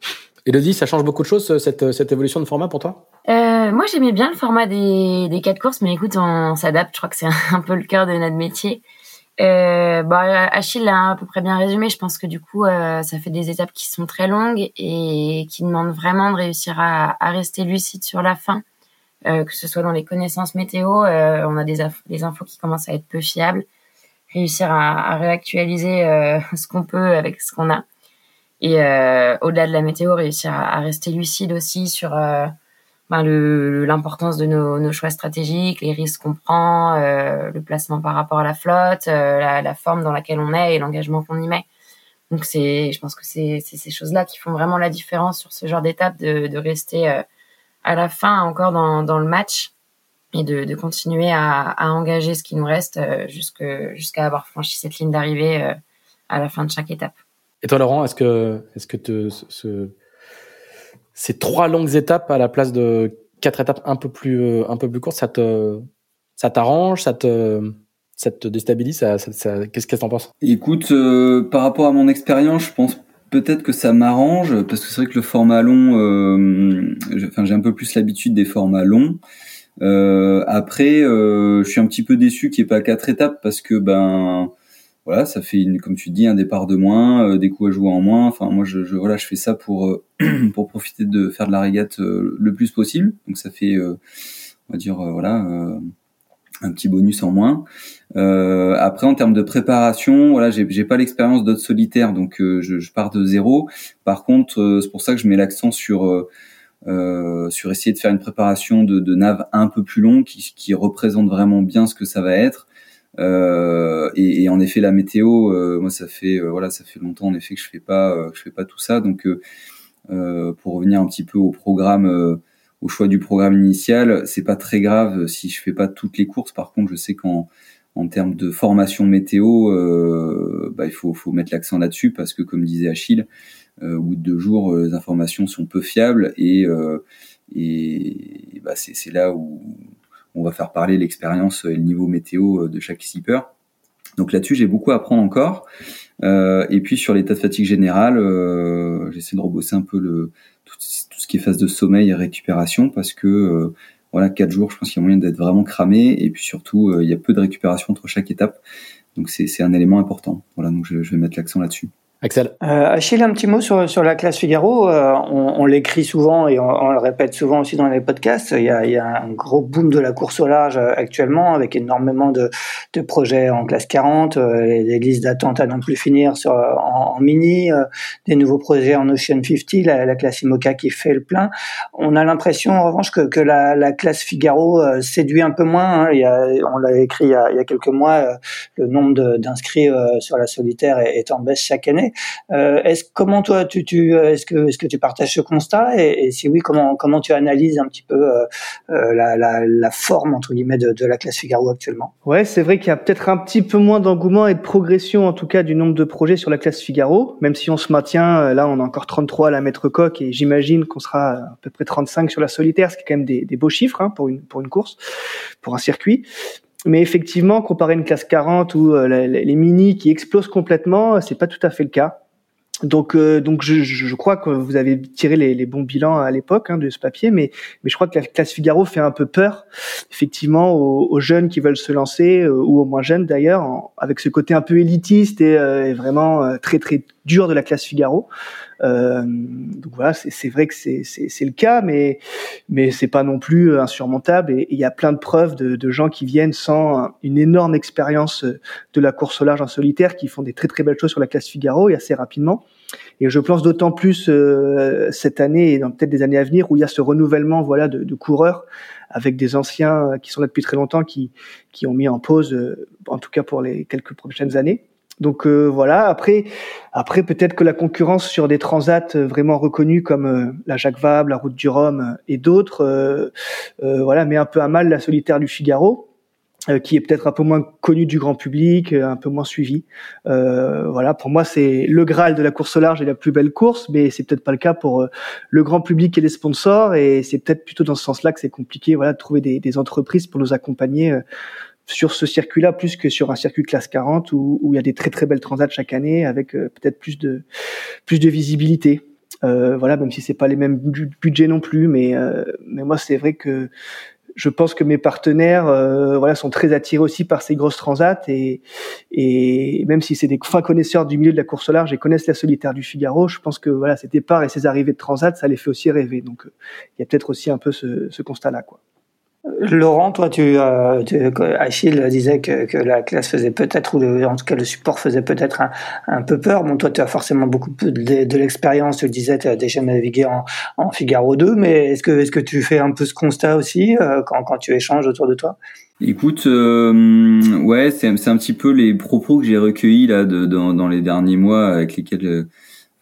Elodie, ça change beaucoup de choses, cette, cette évolution de format pour toi? Euh, Moi, j'aimais bien le format des, des quatre courses, mais écoute, on s'adapte. Je crois que c'est un peu le cœur de notre métier. Euh, bah, Achille l'a à peu près bien résumé. Je pense que du coup, euh, ça fait des étapes qui sont très longues et qui demandent vraiment de réussir à, à rester lucide sur la fin que ce soit dans les connaissances météo, on a des, des infos qui commencent à être peu fiables, réussir à, à réactualiser ce qu'on peut avec ce qu'on a. Et au-delà de la météo, réussir à, rester lucide aussi sur ben, l'importance de nos, choix stratégiques, les risques qu'on prend, euh, le placement par rapport à la flotte, euh, la, forme dans laquelle on est et l'engagement qu'on y met. Donc c'est, je pense que c'est ces choses-là qui font vraiment la différence sur ce genre d'étape, de, rester euh, à la fin encore dans, le match et de, continuer à, engager ce qui nous reste euh, jusqu'à avoir franchi cette ligne d'arrivée euh, à la fin de chaque étape. Et toi Laurent, est-ce que, est-ce que te, ce, ces trois longues étapes à la place de quatre étapes un peu plus euh, un peu plus courtes, ça te ça t'arrange, ça te ça te déstabilise, ça, ça, qu'est-ce que t'en penses? Écoute, euh, par rapport à mon expérience, je pense peut-être que ça m'arrange parce que c'est vrai que le format long, euh, enfin j'ai un peu plus l'habitude des formats longs. Euh, après, je suis un petit peu déçu qu'il n'y ait pas quatre étapes parce que ben voilà, ça fait une, comme tu dis, un départ de moins, euh, des coups à jouer en moins. Enfin, moi, je, je voilà, je fais ça pour euh, pour profiter de faire de la régate euh, le plus possible. Donc, ça fait, on va dire, voilà, un petit bonus en moins. après, en termes de préparation, voilà, j'ai, pas l'expérience d'autres solitaires, donc je, pars de zéro. Par contre, c'est pour ça que je mets l'accent sur sur essayer de faire une préparation de, de nave un peu plus longue qui, qui représente vraiment bien ce que ça va être euh, et, et, en effet, la météo, euh, moi, ça fait euh, voilà, ça fait longtemps en effet que je fais pas, que je fais pas tout ça. Donc, pour revenir un petit peu au programme, au choix du programme initial, c'est pas très grave si je fais pas toutes les courses. Par contre, je sais qu'en en termes de formation météo, bah, il faut, faut mettre l'accent là-dessus parce que, comme disait Achille, au bout de deux jours, les informations sont peu fiables et, et bah, c'est là où on va faire parler l'expérience et le niveau météo euh, de chaque skipper. Donc là-dessus, j'ai beaucoup à apprendre encore. Euh, et puis sur l'état de fatigue générale, euh, j'essaie de rebosser un peu le tout, ce qui est phase de sommeil et récupération parce que euh, voilà, quatre jours, je pense qu'il y a moyen d'être vraiment cramé. Et puis surtout, euh, il y a peu de récupération entre chaque étape. Donc c'est un élément important. Voilà, donc je, je vais mettre l'accent là-dessus. Axel. Euh, Achille, un petit mot sur, sur la classe Figaro. Euh, on, on l'écrit souvent et on, on, le répète souvent aussi dans les podcasts. Il y, a, il y a un gros boom de la course au large euh, actuellement avec énormément de, de projets en classe 40, euh, des listes d'attente à non plus finir sur, en, en mini, des nouveaux projets en Ocean 50, la, la, classe IMOCA qui fait le plein. On a l'impression en revanche que, que la, la, classe Figaro séduit un peu moins. Hein. Il y a, on l'a écrit il y, a, il y, a, quelques mois, le nombre d'inscrits sur la solitaire est, est en baisse chaque année. Euh, est-ce comment toi tu, tu est-ce que est-ce que tu partages ce constat et, et, si oui comment comment tu analyses un petit peu euh, euh, la, la, la, forme entre guillemets de, de, la classe Figaro actuellement? Ouais, c'est vrai qu'il y a peut-être un petit peu moins d'engouement et de progression en tout cas du nombre de projets sur la classe Figaro, même si on se maintient là on a encore 33 à la maître coque et j'imagine qu'on sera à peu près 35 sur la solitaire, ce qui est quand même des, des beaux chiffres hein, pour une pour une course, pour un circuit mais effectivement, comparé à une classe 40 ou euh, les, mini qui explosent complètement, c'est pas tout à fait le cas. Donc, euh, donc je, je, crois que vous avez tiré les, les bons bilans à l'époque hein, de ce papier, mais, mais je crois que la classe Figaro fait un peu peur, effectivement, aux, aux jeunes qui veulent se lancer, euh, ou aux moins jeunes d'ailleurs, avec ce côté un peu élitiste et, et vraiment très très dur de la classe Figaro. Euh, donc voilà, c'est vrai que c'est le cas, mais mais c'est pas non plus insurmontable. Et il y a plein de preuves de, de, gens qui viennent sans une énorme expérience de la course au large en solitaire, qui font des très très belles choses sur la classe Figaro et assez rapidement. Et je pense d'autant plus euh, cette année et dans peut-être des années à venir où il y a ce renouvellement voilà de, de coureurs avec des anciens qui sont là depuis très longtemps qui qui ont mis en pause, euh, en tout cas pour les quelques prochaines années. Donc euh, voilà. Après, après peut-être que la concurrence sur des transats euh, vraiment reconnus comme euh, la Jacques Vabre, la Route du Rhum et d'autres, voilà, met un peu à mal la solitaire du Figaro. qui est peut-être un peu moins connue du grand public, un peu moins suivi. voilà, pour moi, c'est le Graal de la course au large et la plus belle course, mais c'est peut-être pas le cas pour le grand public et les sponsors. Et c'est peut-être plutôt dans ce sens-là que c'est compliqué, voilà, de trouver des, des, entreprises pour nous accompagner sur ce circuit-là plus que sur un circuit classe 40 où, où il y a des très très belles transats chaque année avec euh, peut-être plus de plus de visibilité. Euh, voilà, même si c'est pas les mêmes budgets non plus, mais euh, mais moi c'est vrai que je pense que mes partenaires euh, voilà sont très attirés aussi par ces grosses transats et et même si c'est des fins connaisseurs du milieu de la course au large et connaissent la solitaire du Figaro, je pense que voilà ces départs et ces arrivées de transat ça les fait aussi rêver. Donc il y a peut-être aussi un peu ce, ce constat là quoi. Laurent, toi, tu, euh, Achille disait que, que, la classe faisait peut-être, ou en tout cas le support faisait peut-être un, un, peu peur. Bon, toi, tu as forcément beaucoup de, de l'expérience, tu le disais, tu as déjà navigué en, en, Figaro 2, mais est-ce que, est-ce que tu fais un peu ce constat aussi euh, quand, quand tu échanges autour de toi? Écoute, euh, ouais, c'est, c'est un petit peu les propos que j'ai recueillis là de, dans, dans les derniers mois avec lesquels, euh,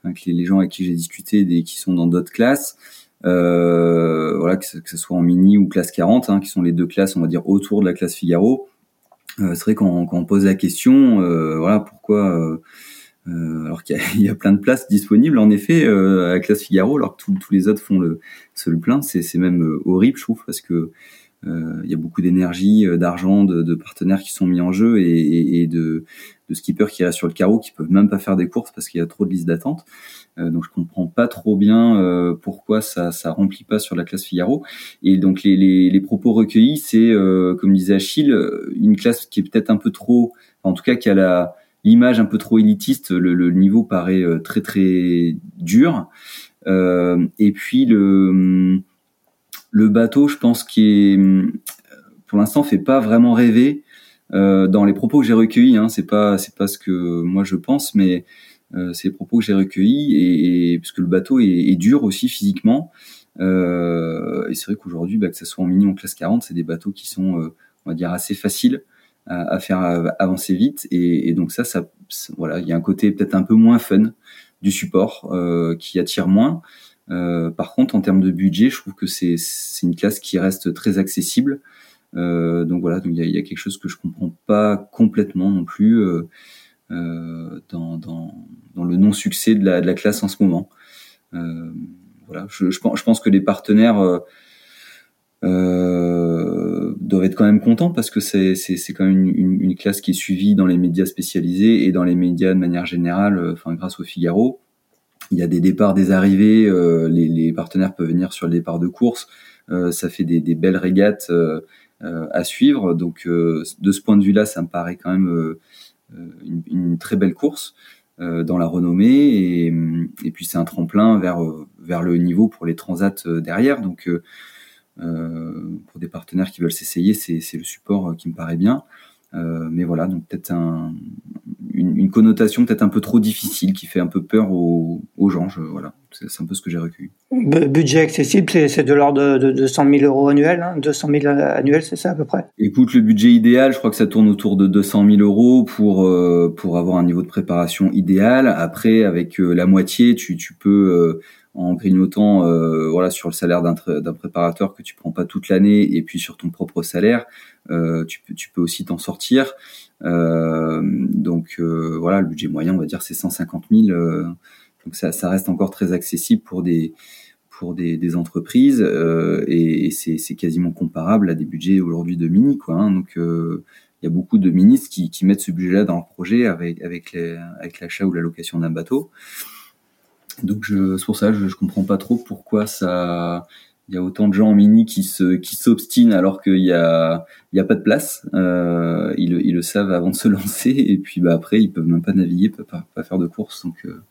avec les, gens avec qui j'ai discuté, des, qui sont dans d'autres classes euh, voilà, que, ce soit en mini ou classe 40, hein, qui sont les deux classes, on va dire, autour de la classe Figaro. Euh, c'est vrai quand, quand on pose la question, euh, voilà, pourquoi, euh, euh, alors qu'il y, y, a plein de places disponibles, en effet, à la classe Figaro, alors que tous les autres font le, seul plein, c'est même horrible, je trouve, parce que il y a beaucoup d'énergie, d'argent, de, de, partenaires qui sont mis en jeu et, et, et de, de skippers qui restent sur le carreau, qui peuvent même pas faire des courses parce qu'il y a trop de listes d'attente. Euh, donc je comprends pas trop bien euh, pourquoi ça ça remplit pas sur la classe Figaro. Et donc les, les, les propos recueillis, c'est euh, comme disait Achille, une classe qui est peut-être un peu trop, en tout cas qui a la l'image un peu trop élitiste. Le, le niveau paraît très très dur. et puis le le bateau, je pense qui est pour l'instant fait pas vraiment rêver. Euh, dans les propos que j'ai recueillis, hein, c'est pas c'est pas ce que moi je pense, mais euh, c'est les propos que j'ai recueillis et, et, le bateau est, est dur aussi physiquement. Euh, et c'est vrai qu'aujourd'hui, bah, que ça soit en mini ou en classe 40, c'est des bateaux qui sont, euh, on va dire, assez faciles à, faire avancer vite. Et, donc ça, ça, voilà, il y a un côté peut-être un peu moins fun du support euh, qui attire moins. Euh, par contre, en termes de budget, je trouve que c'est une classe qui reste très accessible. Euh, donc voilà, il y a, quelque chose que je comprends pas complètement non plus. Euh, dans, le non-succès de la, de la, classe en ce moment. Voilà, je, pense, que les partenaires doivent être quand même contents parce que c'est, quand même une, une, une, classe qui est suivie dans les médias spécialisés et dans les médias de manière générale, enfin grâce au Figaro. Il y a des départs, des arrivées, euh, les, les, partenaires peuvent venir sur le départ de course, euh, ça fait des, des belles régates à suivre. Donc de ce point de vue-là, ça me paraît quand même euh, une, une, très belle course euh, dans la renommée et, et puis c'est un tremplin vers euh, vers le niveau pour les transats derrière. Donc pour des partenaires qui veulent s'essayer, c'est le support qui me paraît bien. Euh, mais voilà, donc peut-être un, une, une, connotation peut-être un peu trop difficile qui fait un peu peur aux, aux gens. Je, voilà, c'est un peu ce que j'ai recueilli. Budget accessible, c'est de l'ordre de, 200 000 euros annuels, hein 200 000 annuels, c'est ça à peu près? Écoute, le budget idéal, je crois que ça tourne autour de 200 000 euros pour euh, pour avoir un niveau de préparation idéal. Après, avec euh, la moitié, tu, tu peux en grignotant euh, voilà sur le salaire d'un préparateur que tu prends pas toute l'année et puis sur ton propre salaire euh, tu peux tu peux aussi t'en sortir euh, donc euh, voilà le budget moyen on va dire c'est 150 000 euh, donc ça, ça reste encore très accessible pour des pour des, des entreprises et, et c'est quasiment comparable à des budgets aujourd'hui de mini quoi hein, donc il y a beaucoup de ministres qui, qui mettent ce budget-là dans leur projet avec avec l'achat ou la location d'un bateau. Donc c'est pour ça je, je comprends pas trop pourquoi ça il y a autant de gens en mini qui se qui s'obstinent alors qu'il y a il y a pas de place. Euh, ils, ils, le savent avant de se lancer et puis bah après ils peuvent même pas naviguer, peuvent pas, pas faire de course donc euh,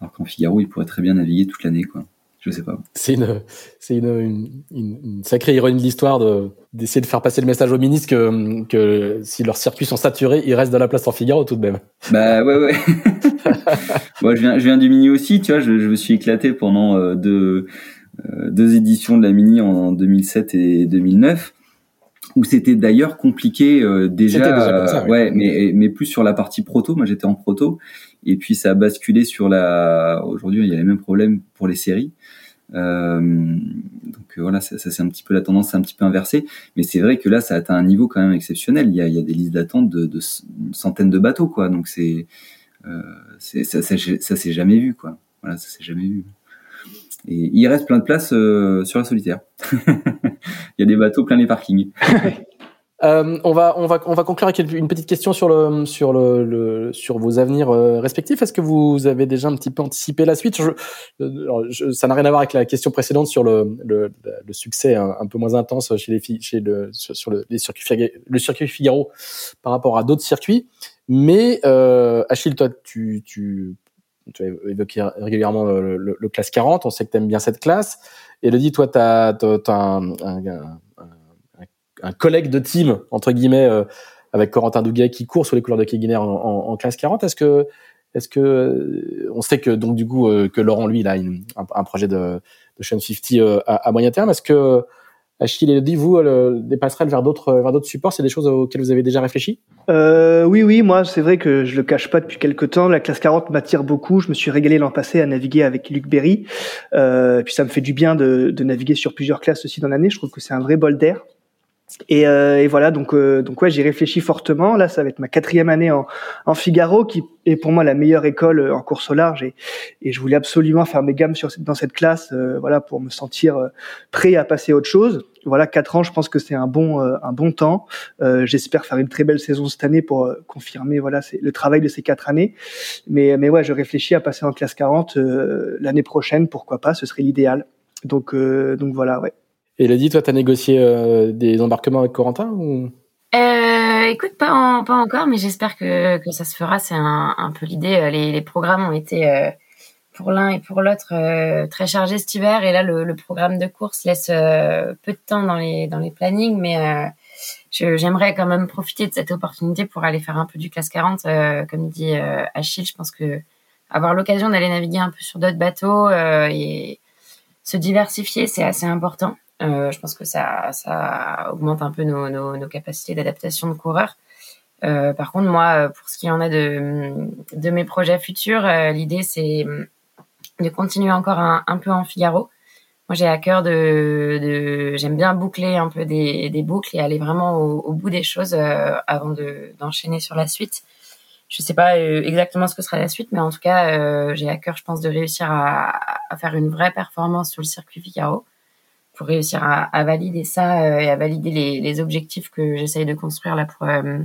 alors qu'en Figaro ils pourraient très bien naviguer toute l'année quoi. Je sais pas. C'est une, c'est une, une, une, sacrée ironie de l'histoire de, d'essayer de faire passer le message aux ministres que, que si leurs circuits sont saturés, ils restent de la place en Figaro tout de même. Bah ouais, ouais. Moi, je viens, je viens du mini aussi, tu vois, je, je me suis éclaté pendant euh, deux, deux éditions de la mini en 2007 et 2009 où c'était d'ailleurs compliqué euh, déjà, déjà ça, ouais, ouais, mais mais plus sur la partie proto. Moi, j'étais en proto, et puis ça a basculé sur la. Aujourd'hui, il y a les mêmes problèmes pour les séries. Euh, donc euh, voilà, ça, ça c'est un petit peu la tendance, c'est un petit peu inversé. Mais c'est vrai que là, ça atteint un niveau quand même exceptionnel. Il y a, il y a des listes d'attente de, de centaines de bateaux, quoi. Donc c'est, euh, ça, ça, ça s'est jamais vu, quoi. Voilà, ça s'est jamais vu. Et il reste plein de places euh, sur la solitaire. il y a des bateaux plein les parkings. Euh, on va on va on va conclure avec une petite question sur le sur le, le sur vos avenirs euh, respectifs. Est-ce que vous avez déjà un petit peu anticipé la suite? Je, je, Ça n'a rien à voir avec la question précédente sur le le, le succès un, peu moins intense chez les filles chez le sur, sur le les circuits le circuit Figaro par rapport à d'autres circuits. Mais euh, Achille, toi, tu tu tu as évoqué régulièrement le, le, le classe 40. On sait que tu aimes bien cette classe. Elodie, toi, tu as, as, un, un, un collègue de team entre guillemets avec Corentin Douguet qui court sur les couleurs de Keguiner en, en, classe 40. Est-ce que est-ce que on sait que donc du coup que Laurent lui il a un, projet de, de Sean 50 à, à, moyen terme. Est-ce que Achille et dit vous, le, des passerelles vers d'autres vers d'autres supports, c'est des choses auxquelles vous avez déjà réfléchi? Euh, Oui, oui, moi c'est vrai que je le cache pas depuis quelques temps. La classe 40 m'attire beaucoup. Je me suis régalé l'an passé à naviguer avec Luc Berry. Euh, puis ça me fait du bien de, de naviguer sur plusieurs classes aussi dans l'année. Je trouve que c'est un vrai bol d'air. Et, euh, et, voilà, donc euh, donc ouais, j'y réfléchis fortement. Là, ça va être ma quatrième année en, en, Figaro, qui est pour moi la meilleure école euh, en course au large. Et, et je voulais absolument faire mes gammes sur dans cette classe, euh, voilà, pour me sentir euh, prêt à passer à autre chose. Voilà, quatre ans, je pense que c'est un bon un bon temps. J'espère faire une très belle saison cette année pour confirmer voilà le travail de ces quatre années. Mais mais ouais, je réfléchis à passer en classe 40 l'année prochaine, pourquoi pas, ce serait l'idéal. Donc donc voilà, ouais. Et Elodie, toi, tu as négocié euh, des embarquements avec Corentin ou? Euh, écoute, pas, encore, mais j'espère que, ça se fera. C'est un, peu l'idée. Euh, les, programmes ont été euh, pour l'un et pour l'autre très chargés cet hiver, et là le, le programme de course laisse peu de temps dans les dans les plannings, mais j'aimerais quand même profiter de cette opportunité pour aller faire un peu du classe 40, comme dit Achille. Je pense que avoir l'occasion d'aller naviguer un peu sur d'autres bateaux et se diversifier, c'est assez important. Euh, je pense que ça, ça augmente un peu nos, nos, nos capacités d'adaptation de coureurs. Euh, par contre, moi, pour ce qui en est de, de mes projets futurs, euh, l'idée c'est de continuer encore un, un, peu en Figaro. Moi, j'ai à cœur de, de j'aime bien boucler un peu des, des, boucles et aller vraiment au, au bout des choses euh, avant de, d'enchaîner sur la suite. Je sais pas euh, exactement ce que sera la suite, mais en tout cas, j'ai à cœur, je pense, de réussir à, à, faire une vraie performance sur le circuit Figaro pour réussir à, à valider ça euh, et à valider les, les objectifs que j'essaye de construire là pour euh,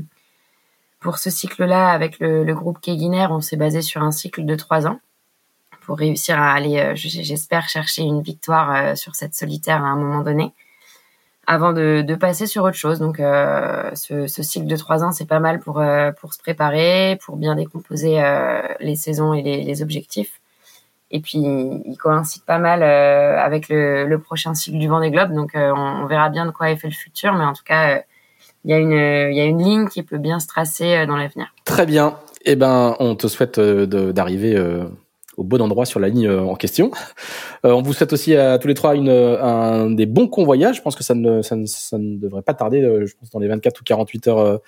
pour ce cycle-là avec le, le groupe Keguiner. On s'est basé sur un cycle de trois ans pour réussir à aller, euh, j'espère, chercher une victoire sur cette solitaire à un moment donné avant de, de passer sur autre chose. Donc, euh, ce, ce, cycle de trois ans, c'est pas mal pour pour se préparer, pour bien décomposer euh, les saisons et les, les objectifs. Et puis, il coïncide pas mal euh, avec le, prochain cycle du Vendée Globe. Donc, euh, on, verra bien de quoi est fait le futur. Mais en tout cas, euh, il y, a une, ligne qui peut bien se tracer dans l'avenir. Très bien. Eh ben, on te souhaite d'arriver au bon endroit sur la ligne en question. on vous souhaite aussi à tous les trois une, un des bons convoyages. Je pense que ça ne, ça ne, ça ne devrait pas tarder. Je pense dans les 24 ou 48 heures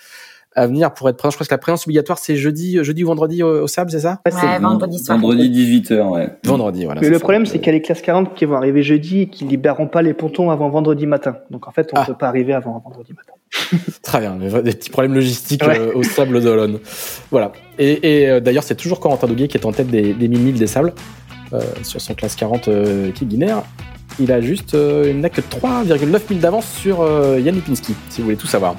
à venir pour être présent. Je crois que la présence obligatoire, c'est jeudi, jeudi ou vendredi au, au SAB, c'est ça? Ouais, vendredi soir. Vendredi 18h, ouais. Vendredi, voilà. Mais le problème, c'est qu'il y a les classes 40 qui vont arriver jeudi et qui libéreront pas les pontons avant vendredi matin. Donc en fait, on ne ah. peut pas arriver avant vendredi matin. Très bien, des petits problèmes logistiques ouais. euh, au Sable d'Olonne. Voilà. Et, et euh, d'ailleurs, c'est toujours Corentin Douguet qui est en tête des, des 1000 des sables euh, sur son classe 40 euh, qui binaire. Il a juste, euh, il n'a que 3,9 000 d'avance sur euh, Yann Lipinski, si vous voulez tout savoir.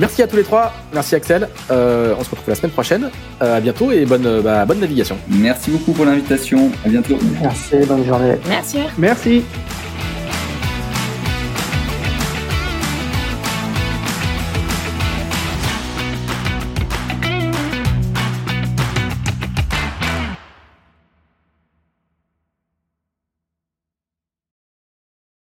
Merci à tous les trois. Merci Axel. Euh, on se retrouve la semaine prochaine. Euh, à bientôt et bonne, bah, bonne navigation. Merci beaucoup pour l'invitation. À bientôt. Merci. Bonne journée. Merci. Merci.